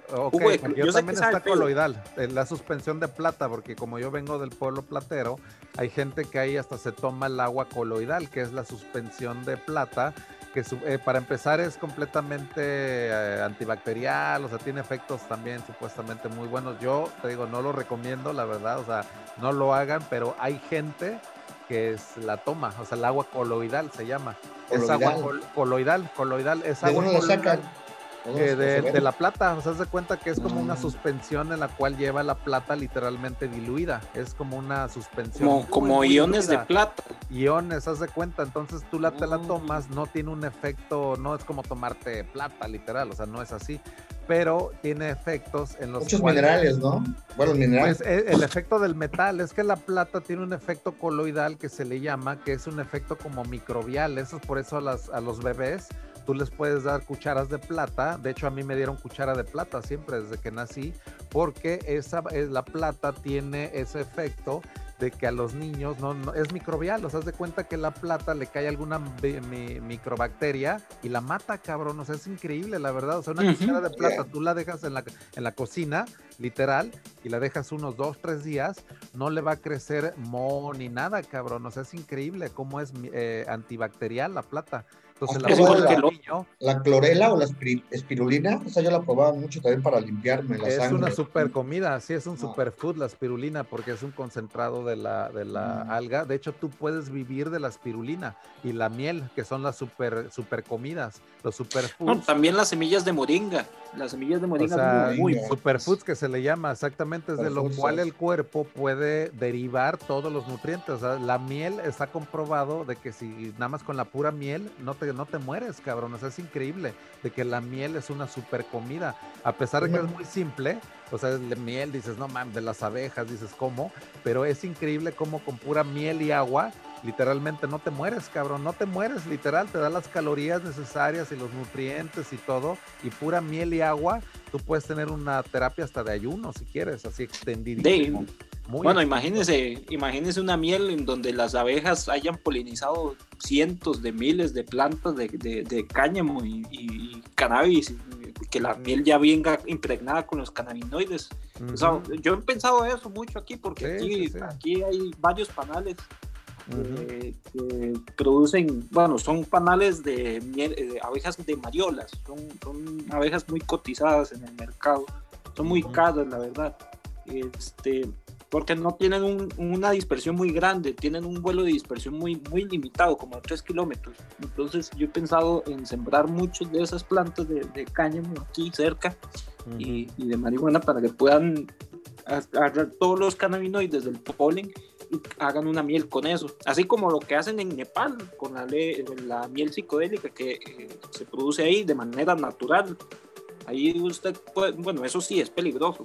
yo, también está coloidal, la suspensión de plata, porque como yo vengo del pueblo platero, hay gente que ahí hasta se toma el agua coloidal, que es la suspensión de plata, que eh, para empezar es completamente eh, antibacterial, o sea, tiene efectos también supuestamente muy buenos. Yo te digo, no lo recomiendo, la verdad, o sea, no lo hagan, pero hay gente que es la toma, o sea, el agua coloidal se llama. Es agua coloidal, coloidal, es agua coloidal. de, la plata, o sea, se cuenta que es como una mm. suspensión en la cual lleva la plata literalmente diluida, es como una suspensión. Como, iones de plata. Iones, haz de cuenta, entonces tú la, te la mm. tomas, no tiene un efecto, no es como tomarte plata literal, o sea, no es así, pero tiene efectos en los... Muchos minerales, ¿no? Bueno, minerales. Pues, e, el, efecto del metal es que la plata tiene un efecto coloidal que se le llama, que es un efecto como microbial, eso es por eso a, las, a los bebés tú les puedes dar cucharas de plata. De hecho, a mí me dieron cuchara de plata siempre desde que nací, porque esa, eh, la plata tiene ese efecto de que a los niños no, es microbial, o sea, de cuenta que la plata le cae alguna microbacteria y la mata, cabrón, o sea, es increíble, la verdad, o sea, una cuchara de plata, tú la dejas en la, en la cocina, literal, y la dejas unos dos, tres días, no le va a crecer mo ni nada, cabrón, o sea, es increíble cómo es eh, antibacterial la plata. Entonces, la, clorela o la espirulina, o sea, yo la probaba mucho también para limpiarme la sangre. Es una super comida, sí, es un superfood la espirulina porque es un concentrado de la, de la mm. alga. De hecho, tú puedes vivir de la espirulina y la miel, que son las super, super comidas, los superfoods. también las semillas de moringa. Las semillas de moringa son muy superfoods que se le llama, exactamente, es de lo cual el cuerpo puede derivar todos los nutrientes. O sea, la miel está comprobado de que si nada más con la pura miel no te no te mueres, cabrón. O sea, es increíble de que la miel es una super comida. A pesar de que es muy simple, o sea, de miel, dices, no mames, de las abejas, dices, ¿cómo? Pero es increíble cómo con pura miel y agua, literalmente no te mueres, cabrón. No te mueres, literal, te da las calorías necesarias y los nutrientes y todo. Y pura miel y agua, tú puedes tener una terapia hasta de ayuno, si quieres, así extendidísimo bueno, imagínense, imagínense una miel en donde las abejas hayan polinizado cientos de miles de plantas de, cáñamo y, cannabis, que la miel ya venga impregnada con los cannabinoides. yo he pensado eso mucho aquí, porque aquí, aquí hay varios panales que producen, bueno, son panales de, miel, de abejas de mariolas, son, son, abejas muy cotizadas en el mercado, son muy caras, la verdad. Este, porque no tienen una dispersión muy grande, tienen un vuelo de dispersión muy, muy limitado, como 3 kilómetros. Entonces yo he pensado en sembrar muchas de esas plantas de, de cáñamo aquí cerca y, de marihuana para que puedan agarrar todos los cannabinoides del polen y hagan una miel con eso. Así como lo que hacen en Nepal con la, la miel psicodélica que eh, se produce ahí de manera natural. Ahí usted puede, bueno, eso sí es peligroso,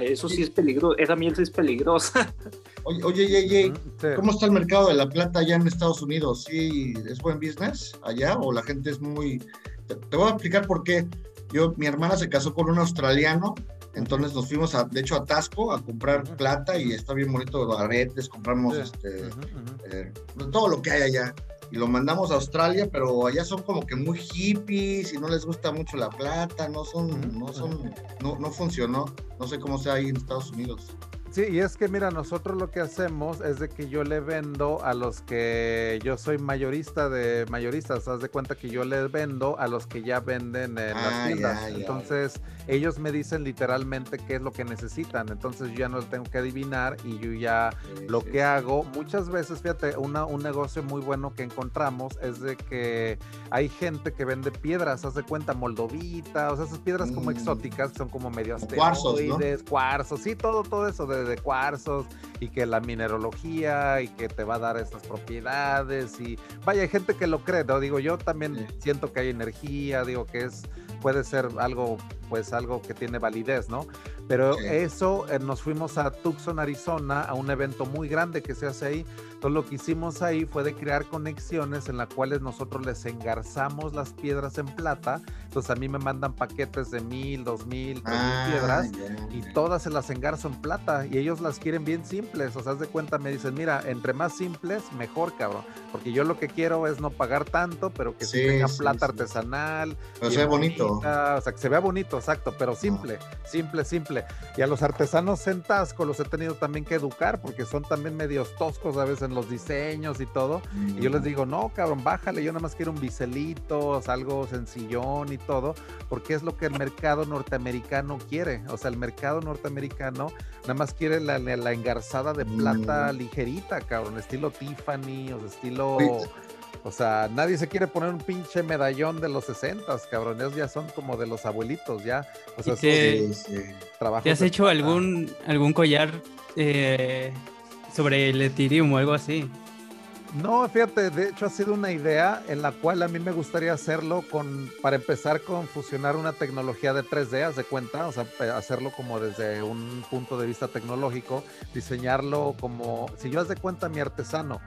eso sí es peligroso, esa miel sí es peligrosa. Oye, oye, ¿cómo está el mercado de la plata allá en Estados Unidos? ¿Sí es buen business allá o la gente es muy... Te, voy a explicar por qué. Yo, mi hermana se casó con un australiano, entonces nos fuimos, a, de hecho, a Tasco a comprar plata y está bien bonito, aretes, compramos este, eh, todo lo que hay allá. Y lo mandamos a Australia, pero allá son como que muy hippies y no les gusta mucho la plata, no son, no son, no, no funcionó, no sé cómo sea ahí en Estados Unidos. Sí, y es que mira, nosotros lo que hacemos es de que yo le vendo a los que yo soy mayorista de mayoristas, haz de cuenta que yo les vendo a los que ya venden en las ah, tiendas. Entonces, ellos me dicen literalmente qué es lo que necesitan. Entonces, yo ya no tengo que adivinar y yo ya lo que hago, muchas veces, fíjate, una, un negocio muy bueno que encontramos es de que hay gente que vende piedras, haz de cuenta, moldovita, o sea, esas piedras como mm. exóticas, son como medio asteroides, cuarzos, sí, todo, todo eso de de cuarzos y que la minerología y que te va a dar estas propiedades y vaya, hay gente que lo cree, ¿no? Digo, yo también siento que hay energía, digo que es puede ser algo pues algo que tiene validez, ¿no? Pero eso eh, nos fuimos a Tucson, Arizona, a un evento muy grande que se hace ahí. Entonces lo que hicimos ahí fue de crear conexiones en las cuales nosotros les engarzamos las piedras en plata. Entonces a mí me mandan paquetes de mil, dos mil, tres mil ah, piedras y todas se las engarzo en plata y ellos las quieren bien simples. O sea, haz de cuenta, me dicen, mira, entre más simples, mejor, cabrón. Porque yo lo que quiero es no pagar tanto, pero que sí, tenga plata artesanal. Que se vea bonito. O sea, que se vea bonito, exacto, pero simple, simple, simple. Y a los artesanos en Tasco los he tenido también que educar porque son también medios toscos a veces en los diseños y todo. Y yo les digo, no, cabrón, bájale, yo nada más quiero un biselito, algo sencillón y todo, porque es lo que el mercado norteamericano quiere. O sea, el mercado norteamericano nada más quiere la, engarzada de plata ligerita, cabrón, estilo Tiffany, o estilo... O sea, nadie se quiere poner un pinche medallón de los 60, cabrón. Esos ya son como de los abuelitos, ya. O sea, te, ¿te has hecho algún, algún collar eh, sobre el Ethereum o algo así? No, fíjate, de hecho ha sido una idea en la cual a mí me gustaría hacerlo con, para empezar con fusionar una tecnología de 3D, haz de cuenta, o sea, hacerlo como desde un punto de vista tecnológico, diseñarlo como, si yo haz de cuenta mi artesano,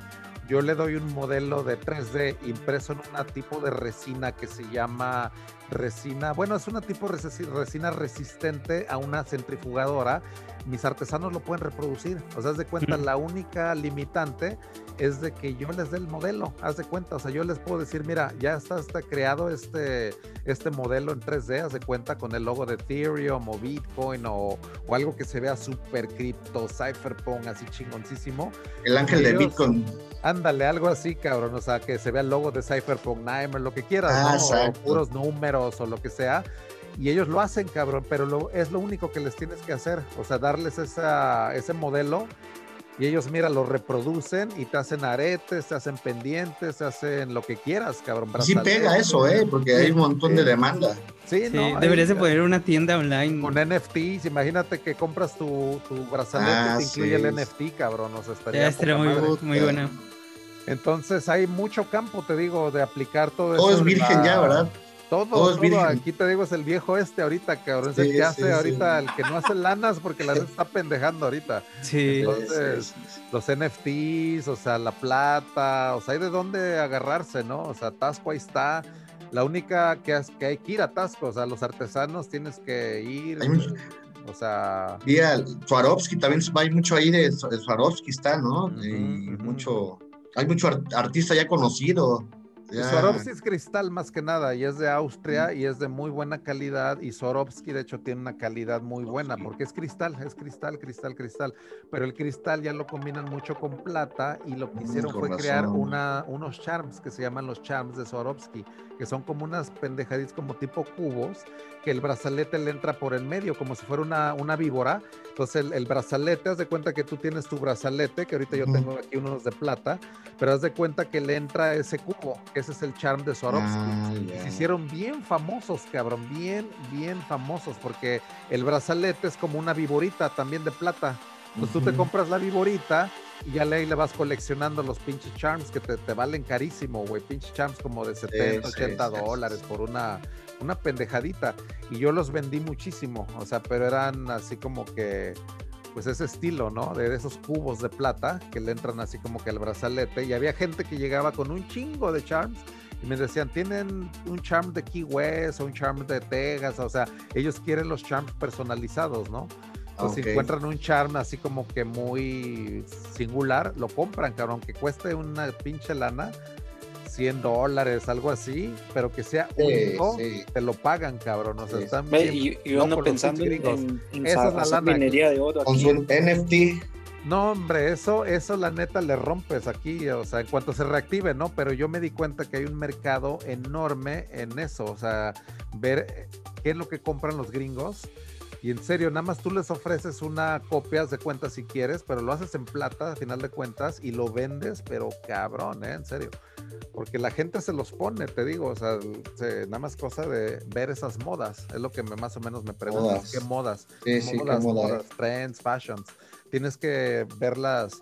yo le doy un modelo de 3D impreso en un tipo de resina que se llama resina, bueno, es una tipo de resina resistente a una centrifugadora. Mis artesanos lo pueden reproducir. O sea, haz de cuenta, la única limitante es de que yo les dé el modelo, haz de cuenta, o sea, yo les puedo decir, mira, ya está, está creado este, este modelo en 3D, haz de cuenta con el logo de Ethereum o Bitcoin o, o algo que se vea súper cripto, cypherpunk, así chingoncísimo. El ángel de Bitcoin. Ándale, algo así, cabrón, o sea, que se vea el logo de cypherpunk, Nightmare, lo que quieras, ah, ¿no? puros números o lo que sea y ellos lo hacen, cabrón, pero lo, es lo único que les tienes que hacer, o sea, darles esa, ese modelo y ellos, mira, lo reproducen y te hacen aretes, te hacen pendientes, te hacen lo que quieras, cabrón. Sí pega eso, ¿eh? Porque hay un montón de demanda. Sí, no. Deberías de poner una tienda online. Con NFTs, imagínate que compras tu, tu brazalete y te ah, incluye el NFT, cabrón. O sea, estaría, ya, muy, muy bueno. Entonces hay mucho campo, te digo, de aplicar todo, todo eso. es virgen ya, ¿verdad? Todo, todo, aquí te digo, es el viejo este ahorita, cabrón. el que hace ahorita, el que no hace lanas porque la está pendejando ahorita. Sí. Entonces, los NFTs, o sea, la plata, o sea, hay de dónde agarrarse, ¿no? O sea, Tasco ahí está. La única que, que hay que ir a Tasco, o sea, los artesanos tienes que ir. o sea. Y el Swarovski también hay mucho ahí de, Swarovski, está, ¿no? y mucho. Hay mucho artista ya conocido. Swarovski es cristal más que nada y es de Austria y es de muy buena calidad y Swarovski de hecho tiene una calidad muy buena porque es cristal, es cristal, cristal, cristal, pero el cristal ya lo combinan mucho con plata y lo que hicieron fue crear una, unos charms que se llaman los charms de Swarovski, que son como unas pendejaditas como tipo cubos que el brazalete le entra por el medio como si fuera una, una víbora. Entonces el, brazalete, haz de cuenta que tú tienes tu brazalete, que ahorita yo tengo aquí unos de plata, pero haz de cuenta que le entra ese cubo, ese es el charm de Swarovski. Ah, se hicieron bien famosos, cabrón, bien, bien famosos, porque el brazalete es como una viborita también de plata. Entonces tú te compras la viborita y ya le, le vas coleccionando los pinches charms que te, valen carísimo, güey. Pinches charms como de 70, 80 dólares por una, una pendejadita. Y yo los vendí muchísimo, o sea, pero eran así como que pues ese estilo, ¿no? De esos cubos de plata que le entran así como que al brazalete. Y había gente que llegaba con un chingo de charms y me decían, tienen un charm de Key West o un charm de Texas, o sea, ellos quieren los charms personalizados, ¿no? Entonces, si encuentran un charm así como que muy singular, lo compran, cabrón, que cueste una pinche lana, 100 dólares, algo así, pero que sea único, te lo pagan, cabrón. O sea, están bien, y, y uno pensando en, en, Esa es la minería de oro. Con su NFT. No, hombre, eso, eso la neta le rompes aquí, o sea, en cuanto se reactive, ¿no? Pero yo me di cuenta que hay un mercado enorme en eso, o sea, ver qué es lo que compran los gringos y en serio, nada más tú les ofreces una copia de cuenta si quieres, pero lo haces en plata a final de cuentas y lo vendes, pero cabrón, ¿eh? En serio. Porque la gente se los pone, te digo, o sea, nada más cosa de ver esas modas, es lo que me, más o menos me preguntan, ¿qué modas? Sí, sí, modas, modas, trends, fashions. Tienes que verlas,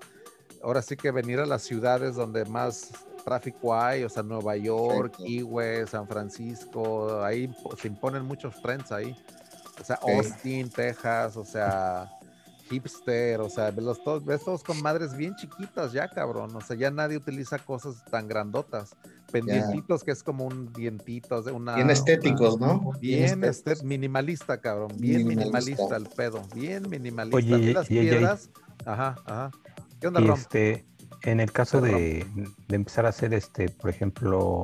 ahora sí que venir a las ciudades donde más tráfico hay, o sea, Nueva York, Kiwi, San Francisco, ahí se imponen muchos trends ahí. O sea, Austin, Texas, o sea, hipster, o sea, ves todos, ves todos con madres bien chiquitas ya, cabrón. O sea, ya nadie utiliza cosas tan grandotas. Pendientitos, que es como un dientito, una. Bien estéticos, ¿no? Bien, minimalista, cabrón. Bien minimalista. el pedo. Bien minimalista. Oye, las piedras. Ajá, ajá. ¿Qué onda, Rom? Este, en el caso de, de, empezar a hacer, este, por ejemplo,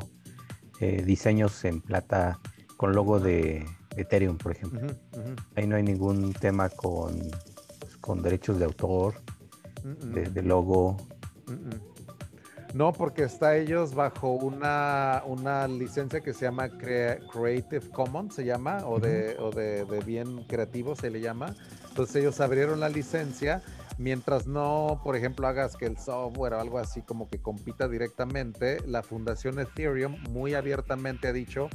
eh, diseños en plata con logo de Ethereum, por ejemplo. Ahí no hay ningún tema con, con derechos de autor, de, logo. No, porque está ellos bajo una, una licencia que se llama Creative Commons, se llama, o, de, o de, bien creativo se le llama. Entonces ellos abrieron la licencia mientras no, por ejemplo, hagas que el software o algo así como que compita directamente, la Fundación Ethereum muy abiertamente ha dicho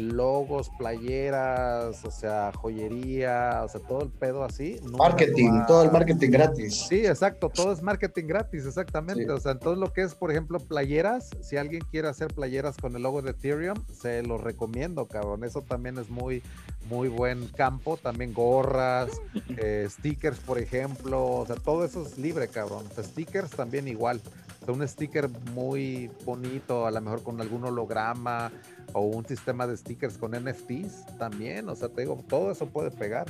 logos, playeras, o sea, joyería, o sea, todo el pedo así. Marketing, todo el marketing gratis. Sí, exacto, todo es marketing gratis, exactamente. O sea, todo lo que es, por ejemplo, playeras, si alguien quiere hacer playeras con el logo de Ethereum, se lo recomiendo, cabrón. Eso también es muy, muy buen campo. También gorras, eh, stickers, por ejemplo, o sea, todo eso es libre, cabrón. O sea, stickers también igual. Un sticker muy bonito, a lo mejor con algún holograma, o un sistema de stickers con NFTs también, o sea, te digo, todo eso puede pegar.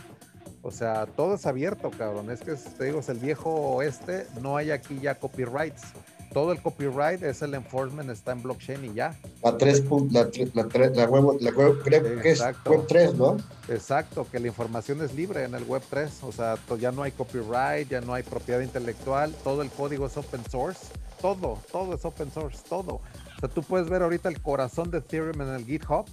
O sea, todo es abierto, cabrón. Es que, te digo, es el viejo oeste, no hay aquí ya copyrights. Todo el copyright es el enforcement, está en blockchain y ya. La 3, la, la, la, web, la web, creo que es web 3, ¿no? Exacto, que la información es libre en el web 3. O sea, ya no hay copyright, ya no hay propiedad intelectual, todo el código es open source. Todo, todo es open source, todo tú puedes ver ahorita el corazón de Ethereum en el GitHub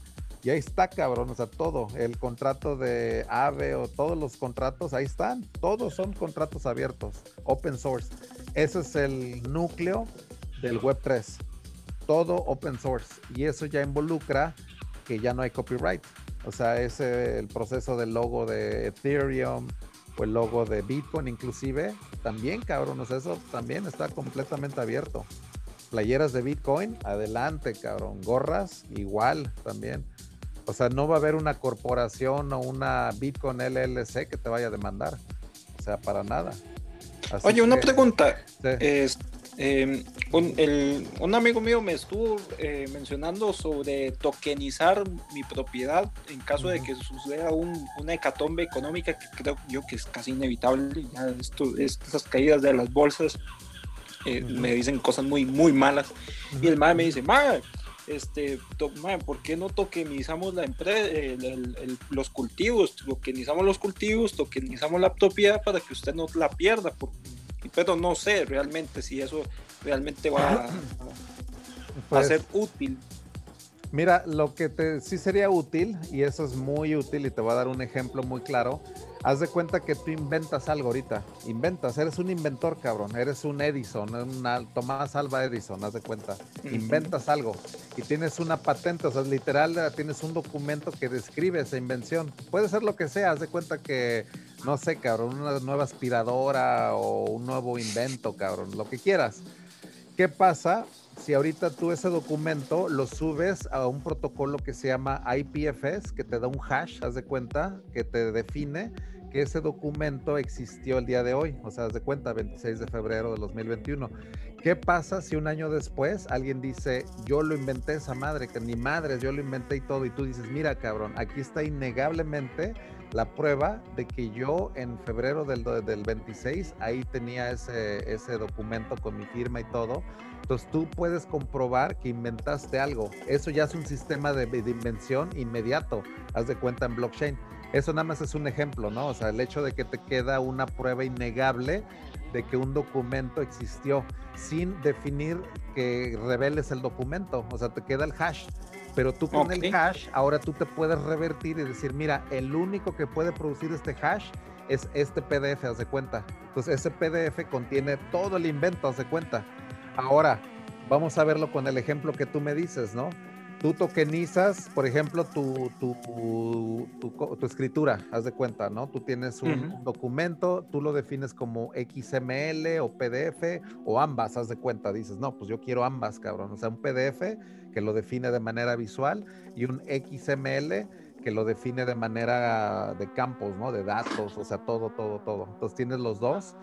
y ahí está, cabrón, o sea, todo, el contrato de AVE o todos los contratos, ahí están, todos son contratos abiertos, open source. Ese es el núcleo del Web3, todo open source y eso ya involucra que ya no hay copyright. O sea, ese el proceso del logo de Ethereum o el logo de Bitcoin inclusive, también, sea, eso también está completamente abierto playeras de Bitcoin, adelante, cabrón. Gorras, igual también. O sea, no va a haber una corporación o una Bitcoin LLC que te vaya a demandar. O sea, para nada. Oye, una pregunta. Es, em, un, amigo mío me estuvo eh, mencionando sobre tokenizar mi propiedad en caso de que suceda un, una hecatombe económica que creo yo que es casi inevitable. Ya esto, estas caídas de las bolsas eh, me dicen cosas muy, muy malas. Y el madre me dice, madre, este, ¿por qué no tokenizamos la empresa, los cultivos? Tokenizamos los cultivos, tokenizamos la propiedad para que usted no la pierda. pero no sé realmente si eso realmente va a, pues ser útil. Mira, lo que te, sí sería útil, y eso es muy útil, y te voy a dar un ejemplo muy claro, haz de cuenta que tú inventas algo ahorita. Inventas, eres un inventor, cabrón. Eres un Edison, un Tomás Alba Edison, haz de cuenta. Inventas algo y tienes una patente, o sea, literal, tienes un documento que describe esa invención. Puede ser lo que sea, haz de cuenta que, no sé, cabrón, una nueva aspiradora o un nuevo invento, cabrón, lo que quieras. ¿Qué pasa si ahorita tú ese documento lo subes a un protocolo que se llama IPFS, que te da un hash, haz de cuenta, que te define que ese documento existió el día de hoy, o sea, haz de cuenta, 26 de febrero de 2021. ¿Qué pasa si un año después alguien dice, yo lo inventé esa madre, que ni madre, yo lo inventé y todo, y tú dices, mira cabrón, aquí está innegablemente la prueba de que yo en febrero del, del 26 ahí tenía ese, ese documento con mi firma y todo. Entonces tú puedes comprobar que inventaste algo. Eso ya es un sistema de, de invención inmediato, haz de cuenta en blockchain. Eso nada más es un ejemplo, ¿no? O sea, el hecho de que te queda una prueba innegable de que un documento existió sin definir que reveles el documento, o sea, te queda el hash. Pero tú con el hash, ahora tú te puedes revertir y decir, mira, el único que puede producir este hash es este PDF, haz de cuenta. Entonces ese PDF contiene todo el invento, haz de cuenta. Ahora, vamos a verlo con el ejemplo que tú me dices, ¿no? Tú tokenizas, por ejemplo, tu, tu, tu, escritura, haz de cuenta, ¿no? Tú tienes un documento, tú lo defines como XML o PDF o ambas, haz de cuenta. Dices, no, pues yo quiero ambas, cabrón. O sea, un PDF que lo define de manera visual y un XML que lo define de manera de campos, ¿no? De datos, o sea, todo, todo, todo. Entonces tienes los dos.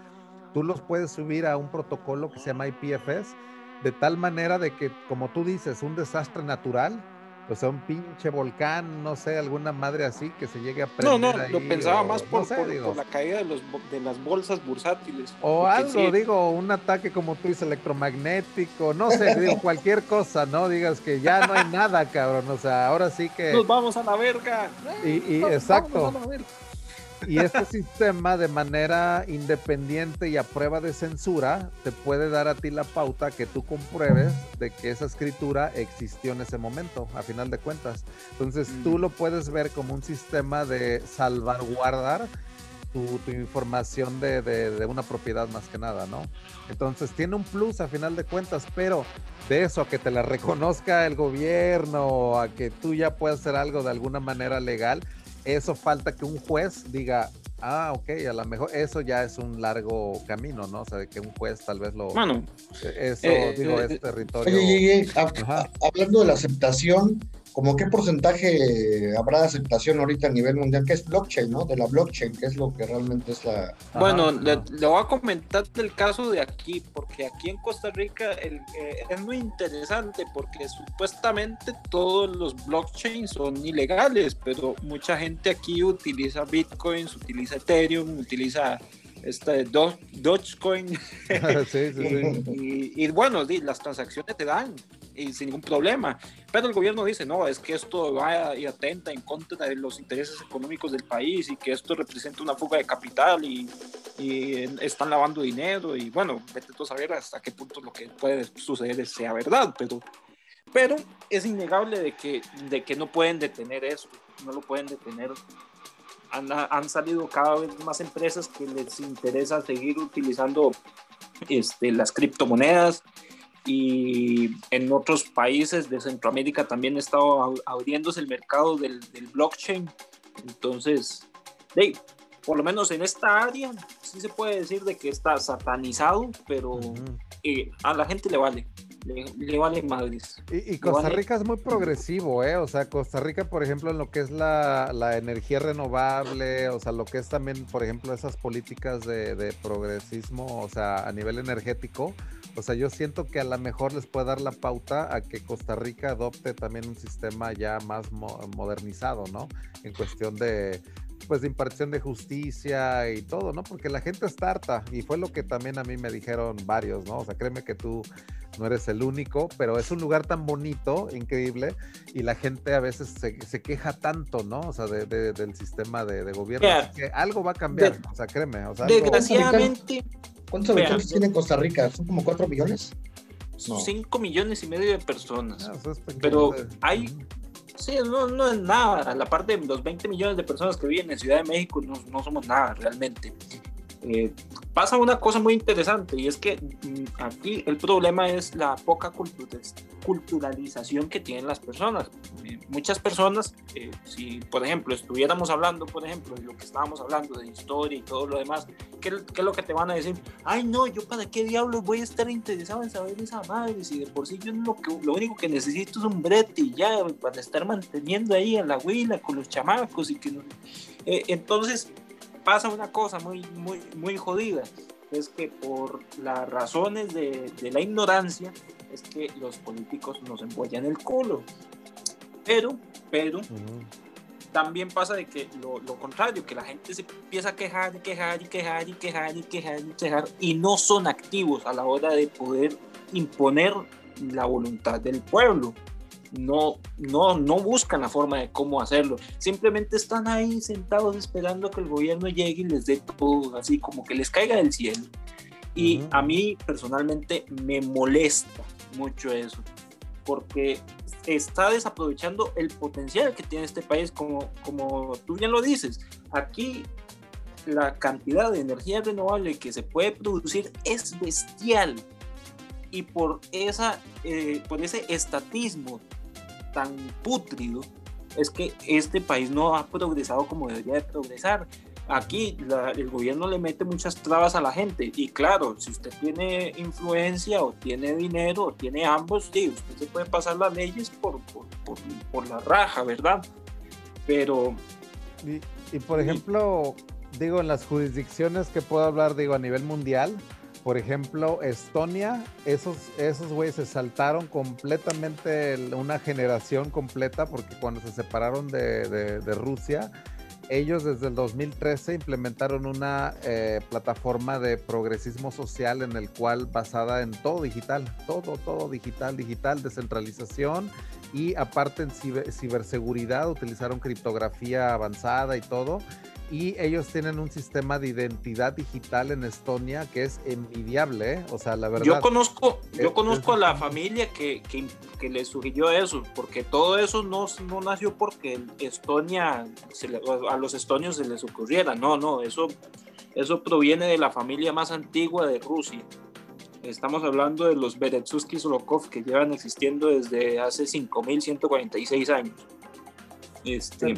Tú los puedes subir a un protocolo que se llama IPFS de tal manera de que, como tú dices, un desastre natural, o sea, un pinche volcán, no sé, alguna madre así que se llegue a prender. No, no, lo pensaba más por, la caída de, los, de, las bolsas bursátiles. O algo, digo, un ataque como tú dices, electromagnético, no sé, digo, cualquier cosa, ¿no? Digas que ya no hay nada, cabrón, o sea, ahora sí que. Nos vamos a la verga. Y, y exacto. Y este sistema de manera independiente y a prueba de censura te puede dar a ti la pauta que tú compruebes de que esa escritura existió en ese momento, a final de cuentas. Entonces tú mm. lo puedes ver como un sistema de salvaguardar tu, información de, de, una propiedad más que nada, ¿no? Entonces tiene un plus a final de cuentas, pero de eso a que te la reconozca el gobierno, a que tú ya puedas hacer algo de alguna manera legal, eso falta que un juez diga, ah, ok, a lo mejor eso ya es un largo camino, ¿no? O sea, de que un juez tal vez lo... Bueno, eso, eh, digo, eh, es territorio... Oye, hablando de la aceptación, ¿Cómo qué porcentaje habrá de aceptación ahorita a nivel mundial? ¿Qué es blockchain, no? De la blockchain, que es lo que realmente es la... Bueno, le, voy a comentar del caso de aquí, porque aquí en Costa Rica eh, es muy interesante, porque supuestamente todos los blockchains son ilegales, pero mucha gente aquí utiliza bitcoins, utiliza Ethereum, utiliza este Dogecoin. sí, sí, sí. y, y, bueno, las transacciones te dan y sin ningún problema. Pero el gobierno dice, no, es que esto va y atenta en contra de los intereses económicos del país y que esto representa una fuga de capital y, y están lavando dinero y bueno, vete tú a saber hasta qué punto lo que puede suceder sea verdad, pero, pero es innegable de que, de que no pueden detener eso, no lo pueden detener. Han, han salido cada vez más empresas que les interesa seguir utilizando este, las criptomonedas y en otros países de Centroamérica también ha estado abriéndose el mercado del, blockchain. Entonces, por lo menos en esta área sí se puede decir de que está satanizado, pero eh, a la gente le vale. Le, vale madres. Y, Costa Rica es muy progresivo, ¿eh? O sea, Costa Rica, por ejemplo, en lo que es la, la energía renovable, o sea, lo que es también, por ejemplo, esas políticas de, de progresismo, o sea, a nivel energético, o sea, yo siento que a lo mejor les puede dar la pauta a que Costa Rica adopte también un sistema ya más modernizado, ¿no? En cuestión de, pues, de impartición de justicia y todo, ¿no? Porque la gente está harta y fue lo que también a mí me dijeron varios, ¿no? O sea, créeme que tú no eres el único, pero es un lugar tan bonito, increíble, y la gente a veces se, queja tanto, ¿no? O sea, del sistema de, gobierno. que algo va a cambiar, o sea, créeme. O sea, desgraciadamente... ¿Cuántos habitantes tiene Costa Rica? ¿Son como 4 millones? No. 5 millones y medio de personas. Ah, Pero hay. Sí, no, no es nada. La parte de los 20 millones de personas que viven en Ciudad de México no, no somos nada realmente. Eh, pasa una cosa muy interesante y es que mm, aquí el problema es la poca culturalización que tienen las personas. Eh, muchas personas, eh, si por ejemplo estuviéramos hablando, por ejemplo, de lo que estábamos hablando de historia y todo lo demás, ¿qué, es lo que te van a decir? Ay, no, yo para qué diablos voy a estar interesado en saber esa madre si de por sí yo lo, que, lo único que necesito es un brete y ya para estar manteniendo ahí a la huila con los chamacos y que no... entonces pasa una cosa muy, muy, muy jodida, es que por las razones de, de la ignorancia, es que los políticos nos embollan el culo. Pero, pero, también pasa de que lo, lo, contrario, que la gente se empieza a quejar y quejar y quejar y quejar y quejar y quejar y no son activos a la hora de poder imponer la voluntad del pueblo no, no, no buscan la forma de cómo hacerlo. Simplemente están ahí sentados esperando que el gobierno llegue y les dé todo, así como que les caiga del cielo. Y a mí personalmente me molesta mucho eso, porque está desaprovechando el potencial que tiene este país, como, como tú bien lo dices. Aquí la cantidad de energía renovable que se puede producir es bestial y por esa eh, por ese estatismo tan pútrido es que este país no ha progresado como debería de progresar. Aquí el gobierno le mete muchas trabas a la gente y claro, si usted tiene influencia o tiene dinero o tiene ambos, sí, usted se puede pasar las leyes por, por, por, la raja, ¿verdad? Pero... Y, y por ejemplo, digo, en las jurisdicciones que puedo hablar, digo, a nivel mundial, por ejemplo, Estonia, esos, esos güeyes se saltaron completamente una generación completa porque cuando se separaron de, Rusia, ellos desde el 2013 implementaron una eh, plataforma de progresismo social en el cual basada en todo digital, todo, todo digital, digital, descentralización y aparte en ciberseguridad utilizaron criptografía avanzada y todo y ellos tienen un sistema de identidad digital en Estonia que es envidiable, ¿eh? o sea, la verdad. Yo conozco, yo conozco a la familia que, que, que le sugirió eso, porque todo eso no, no nació porque Estonia, se a los estonios se les ocurriera, no, no, eso, eso proviene de la familia más antigua de Rusia. Estamos hablando de los Beretsuski Solokov que llevan existiendo desde hace 5.146 años. Este,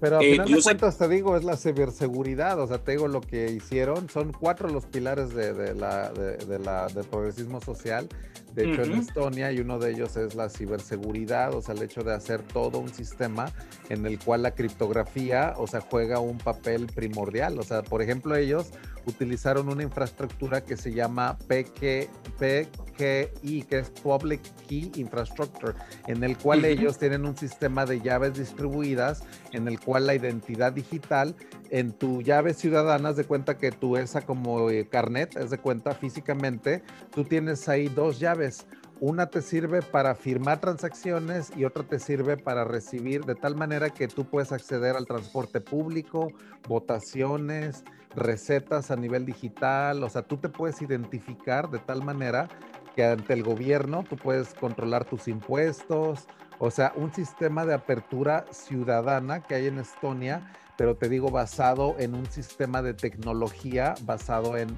pero a eh, final de cuentas te digo, es la ciberseguridad, o sea, te digo lo que hicieron, son cuatro los pilares de, la, de, la, del progresismo social, de hecho en Estonia, y uno de ellos es la ciberseguridad, o sea, el hecho de hacer todo un sistema en el cual la criptografía, o sea, juega un papel primordial, o sea, por ejemplo, ellos utilizaron una infraestructura que se llama PK, PKI, que es Public Key Infrastructure, en el cual ellos tienen un sistema de llaves distribuidas, en el cual la identidad digital en tu llave ciudadana, es de cuenta que tú esa como eh, carnet, es de cuenta físicamente, tú tienes ahí dos llaves. Una te sirve para firmar transacciones y otra te sirve para recibir, de tal manera que tú puedes acceder al transporte público, votaciones, recetas a nivel digital, o sea, tú te puedes identificar de tal manera que ante el gobierno tú puedes controlar tus impuestos, o sea, un sistema de apertura ciudadana que hay en Estonia, pero te digo basado en un sistema de tecnología basado en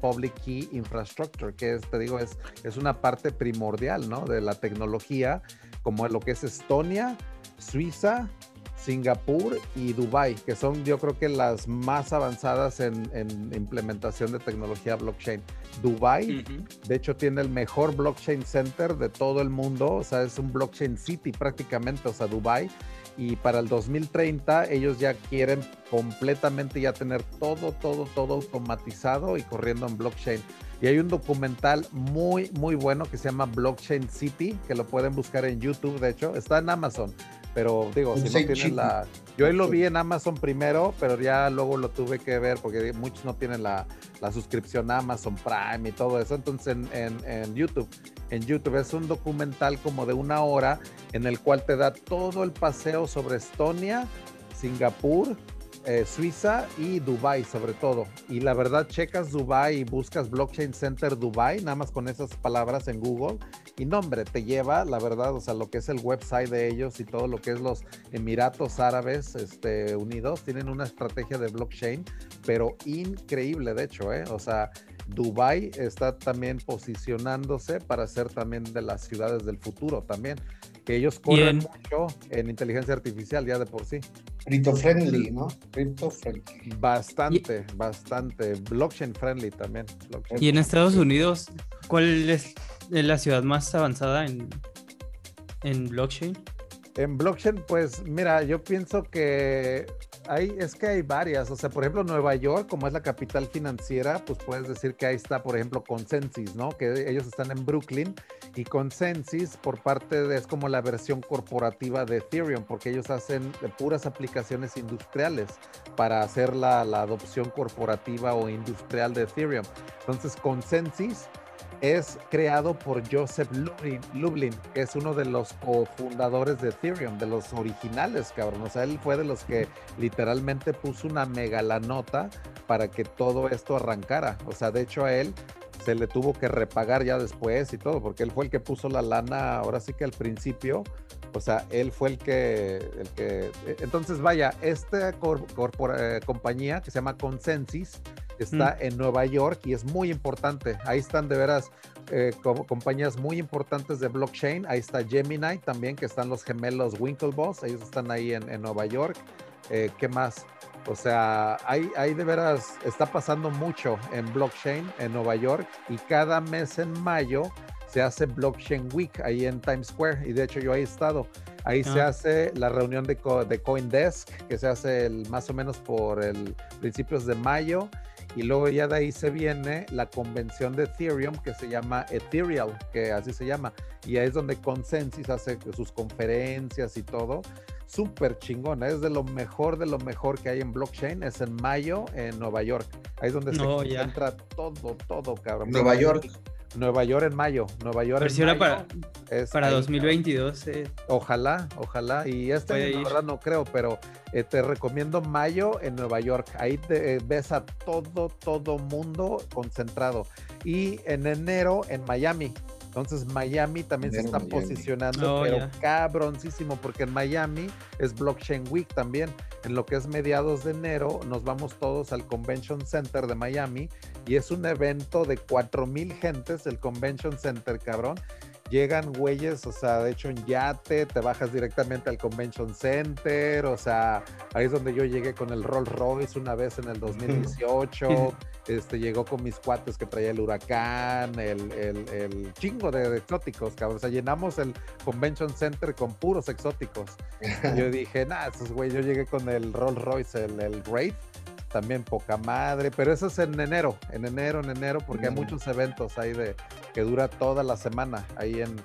Public Key Infrastructure, que es, te digo, es, es una parte primordial, ¿no? De la tecnología, como lo que es Estonia, Suiza, Singapur y Dubai, que son yo creo que las más avanzadas en, implementación de tecnología blockchain. Dubai, de hecho, tiene el mejor blockchain center de todo el mundo, o sea, es un blockchain city prácticamente, o sea, Dubai. Y para el 2030 ellos ya quieren completamente ya tener todo, todo, todo automatizado y corriendo en blockchain. Y hay un documental muy, muy bueno que se llama Blockchain City, que lo pueden buscar en YouTube, de hecho, está en Amazon. Pero digo, si no tienen la. Yo ahí lo vi en Amazon primero, pero ya luego lo tuve que ver porque muchos no tienen la, la suscripción a Amazon Prime y todo eso. Entonces en, en, YouTube, en YouTube es un documental como de una hora en el cual te da todo el paseo sobre Estonia, Singapur, eh, Suiza y Dubai sobre todo. Y la verdad, checas Dubai y buscas Blockchain Center Dubai, nada más con esas palabras en Google. Y nombre, te lleva, la verdad, o sea, lo que es el website de ellos y todo lo que es los Emiratos Árabes este, Unidos, tienen una estrategia de blockchain, pero increíble, de hecho, ¿eh? O sea, Dubai está también posicionándose para ser también de las ciudades del futuro también, que ellos corren mucho en inteligencia artificial ya de por sí. Crypto friendly, ¿no? Crypto friendly. Bastante, bastante. Blockchain friendly también. Y en Estados Unidos, ¿cuál es la ciudad más avanzada en, en blockchain? En blockchain, pues mira, yo pienso que hay, es que hay varias. O sea, por ejemplo, Nueva York, como es la capital financiera, pues puedes decir que ahí está, por ejemplo, Consensus, ¿no? Que ellos están en Brooklyn y Consensus por parte de, es como la versión corporativa de Ethereum, porque ellos hacen puras aplicaciones industriales para hacer la, la adopción corporativa o industrial de Ethereum. Entonces, Consensus es creado por Joseph Lublin, que es uno de los cofundadores de Ethereum, de los originales, cabrón. O sea, él fue de los que literalmente puso una mega la nota para que todo esto arrancara. O sea, de hecho a él se le tuvo que repagar ya después y todo, porque él fue el que puso la lana, ahora sí que al principio, o sea, él fue el que, el que, e, entonces vaya, esta eh, compañía que se llama Consensus, está en Nueva York y es muy importante. Ahí están de veras eh, compañías muy importantes de blockchain. Ahí está Gemini también, que están los gemelos Winklevoss, ellos están ahí en, Nueva York. Eh, ¿Qué más? O sea, hay, hay de veras, está pasando mucho en blockchain en Nueva York y cada mes en mayo se hace Blockchain Week ahí en Times Square y de hecho yo he estado. Ahí se ah. hace la reunión de, de CoinDesk que se hace el, más o menos por el principios de mayo y luego ya de ahí se viene la convención de Ethereum que se llama Ethereal, que así se llama. Y ahí es donde Consensus hace sus conferencias y todo. Súper chingona, es de lo mejor de lo mejor que hay en blockchain. Es en mayo en Nueva York. Ahí es donde se concentra todo, todo, cabrón. Nueva York. Nueva York en mayo. Nueva York Pero si mayo para, para 2022. Eh. Ojalá, ojalá. Y este verdad no creo, pero eh, te recomiendo mayo en Nueva York. Ahí te, eh, ves a todo, todo mundo concentrado. Y en enero en Miami. Entonces Miami también se está posicionando, oh, pero cabroncísimo, porque en Miami es Blockchain Week también. En lo que es mediados de enero, nos vamos todos al Convention Center de Miami y es un evento de cuatro mil gentes, el Convention Center, cabrón llegan güeyes, o sea, de hecho en yate, te bajas directamente al Convention Center, o sea, ahí es donde yo llegué con el Rolls Royce una vez en el 2018, este, llegó con mis cuates que traía el huracán, el, el, chingo de, exóticos, cabrón, o sea, llenamos el Convention Center con puros exóticos. yo dije, nah, esos güeyes, yo llegué con el Rolls Royce, el, el Great, también poca madre, pero eso es en enero, en enero, en enero, porque hay muchos eventos ahí de que dura toda la semana ahí en,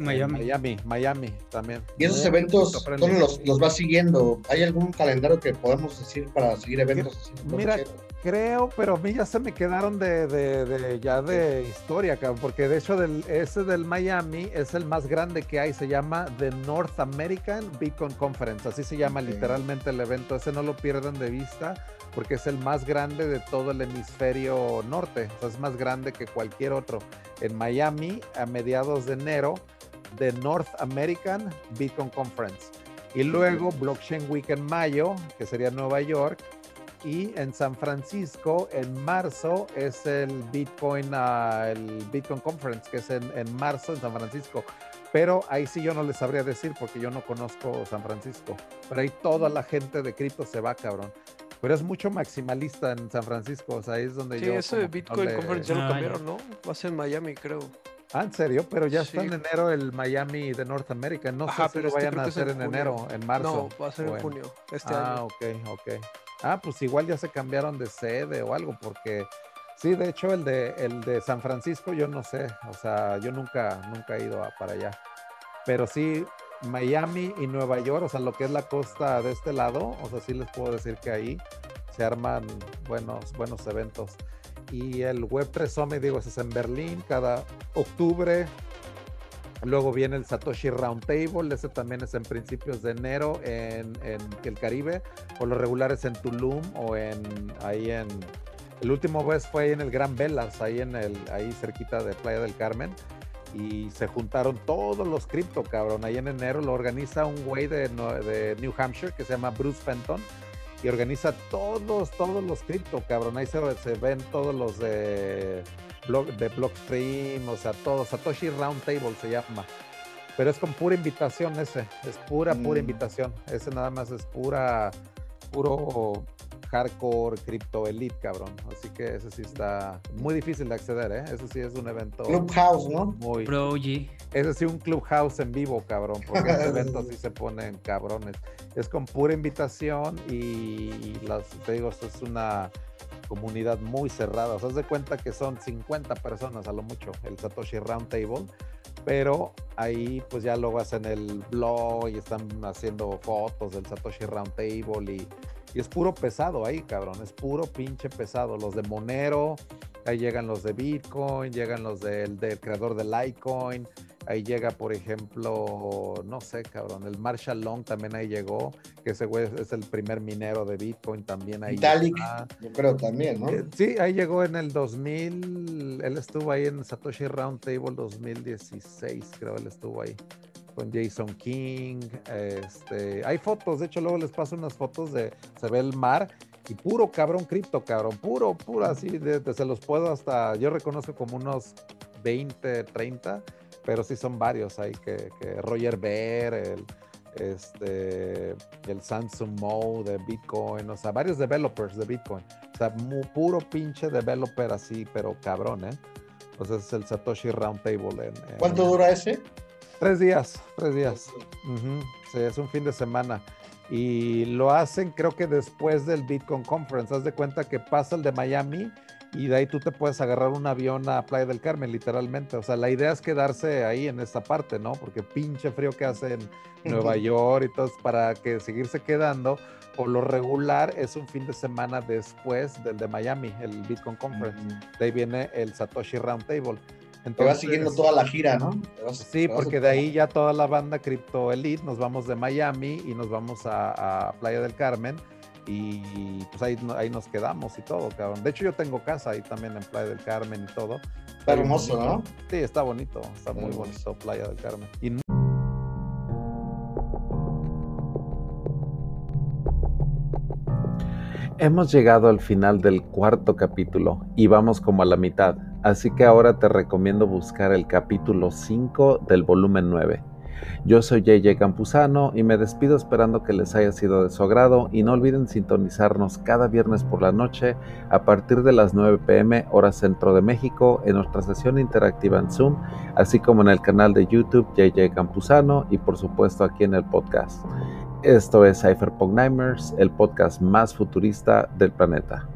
Miami. Miami, también. ¿Y esos eventos, ¿dónde los, los vas siguiendo? ¿Hay algún calendario que podemos decir para seguir eventos Mira, creo, pero a mí ya se me quedaron de, de, ya de historia, cabrón, porque de hecho del, ese del Miami es el más grande que hay, se llama The North American Bitcoin Conference, así se llama literalmente el evento, ese no lo pierdan de vista porque es el más grande de todo el hemisferio norte, o sea, es más grande que cualquier otro. En Miami, a mediados de enero, The North American Bitcoin Conference. Y luego Blockchain Week en mayo, que sería Nueva York. Y en San Francisco, en marzo, es el Bitcoin, uh, el Bitcoin Conference, que es en, en marzo en San Francisco. Pero ahí sí yo no les sabría decir porque yo no conozco San Francisco. Pero ahí toda la gente de cripto se va, cabrón. Pero es mucho maximalista en San Francisco, o sea, ahí es donde yo... Sí, ese Bitcoin Conference ya lo ah, cambiaron, ¿no? Va a ser en Miami, creo. Ah, ¿en serio? Pero ya está en enero el Miami de North America. No sé si lo este vayan a hacer en, enero, en marzo. No, va a ser en junio, este ah, año. ok, ok. Ah, pues igual ya se cambiaron de sede o algo, porque sí, de hecho el de, el de San Francisco yo no sé, o sea, yo nunca, nunca he ido para allá. Pero sí, Miami y Nueva York, o sea, lo que es la costa de este lado, o sea, sí les puedo decir que ahí se arman buenos, buenos eventos. Y el Web3 Summit, digo, es en Berlín cada octubre. Luego viene el Satoshi Roundtable, ese también es en principios de enero en, en el Caribe, o los regulares en Tulum o en ahí en el último vez fue ahí en el Gran Velas, ahí en el ahí cerquita de Playa del Carmen y se juntaron todos los cripto, cabrón. Ahí en enero lo organiza un güey de, New Hampshire que se llama Bruce Fenton y organiza todos, todos los cripto, cabrón. Ahí se, se ven todos los de, de Blockstream, o sea, todos. Satoshi Roundtable se llama. Pero es con pura invitación ese, es pura, pura mm. invitación. Ese nada más es pura, puro hardcore, crypto elite, cabrón. Así que ese sí está muy difícil de acceder, ¿eh? Ese sí es un evento. Clubhouse, ¿no? Muy. Pro Ese sí, un clubhouse en vivo, cabrón, porque ese evento sí se ponen cabrones. Es con pura invitación y, las, te digo, es una comunidad muy cerrada. O haz de cuenta que son 50 personas a lo mucho, el Satoshi Roundtable pero ahí pues ya lo hacen el blog y están haciendo fotos del Satoshi Roundtable y y es puro pesado ahí, cabrón. Es puro pinche pesado. Los de Monero, ahí llegan los de Bitcoin, llegan los del, creador de Litecoin. Ahí llega, por ejemplo, no sé, cabrón, el Marshall Long también ahí llegó, que ese güey es el primer minero de Bitcoin también ahí. Vitalik, yo creo también, ¿no? Eh, sí, ahí llegó en el 2000, él estuvo ahí en Satoshi Roundtable 2016, creo él estuvo ahí con Jason King. Este, hay fotos, de hecho, luego les paso unas fotos de se ve el mar y puro cabrón cripto, cabrón, puro, puro así, se los puedo hasta, yo reconozco como unos 20, 30, pero sí son varios ahí que, Roger Ver, el, este, el Samsung Mo de Bitcoin, o sea, varios developers de Bitcoin, o sea, puro pinche developer así, pero cabrón, ¿eh? Entonces es el Satoshi Roundtable. En, ¿Cuánto dura ese? Tres días, tres días. Sí, es un fin de semana. Y lo hacen creo que después del Bitcoin Conference. Haz de cuenta que pasa el de Miami y de ahí tú te puedes agarrar un avión a Playa del Carmen, literalmente. O sea, la idea es quedarse ahí en esa parte, ¿no? Porque pinche frío que hace en Nueva York y todo, para que seguirse quedando. Por lo regular es un fin de semana después del de Miami, el Bitcoin Conference. De ahí viene el Satoshi Roundtable te vas siguiendo toda la gira, ¿no? sí, porque de ahí ya toda la banda Crypto Elite nos vamos de Miami y nos vamos a, Playa del Carmen y pues ahí, ahí nos quedamos y todo, cabrón. De hecho yo tengo casa ahí también en Playa del Carmen y todo. Está hermoso, ¿no? Sí, está bonito, está muy bonito Playa del Carmen. Hemos llegado al final del cuarto capítulo y vamos como a la mitad, así que ahora te recomiendo buscar el capítulo 5 del volumen 9. Yo soy JJ Campuzano y me despido esperando que les haya sido de su agrado y no olviden sintonizarnos cada viernes por la noche a partir de las 9 pm hora centro de México en nuestra sesión interactiva en Zoom, así como en el canal de YouTube JJ Campuzano y por supuesto aquí en el podcast. Esto es Cypherpunk Nightmares, el podcast más futurista del planeta.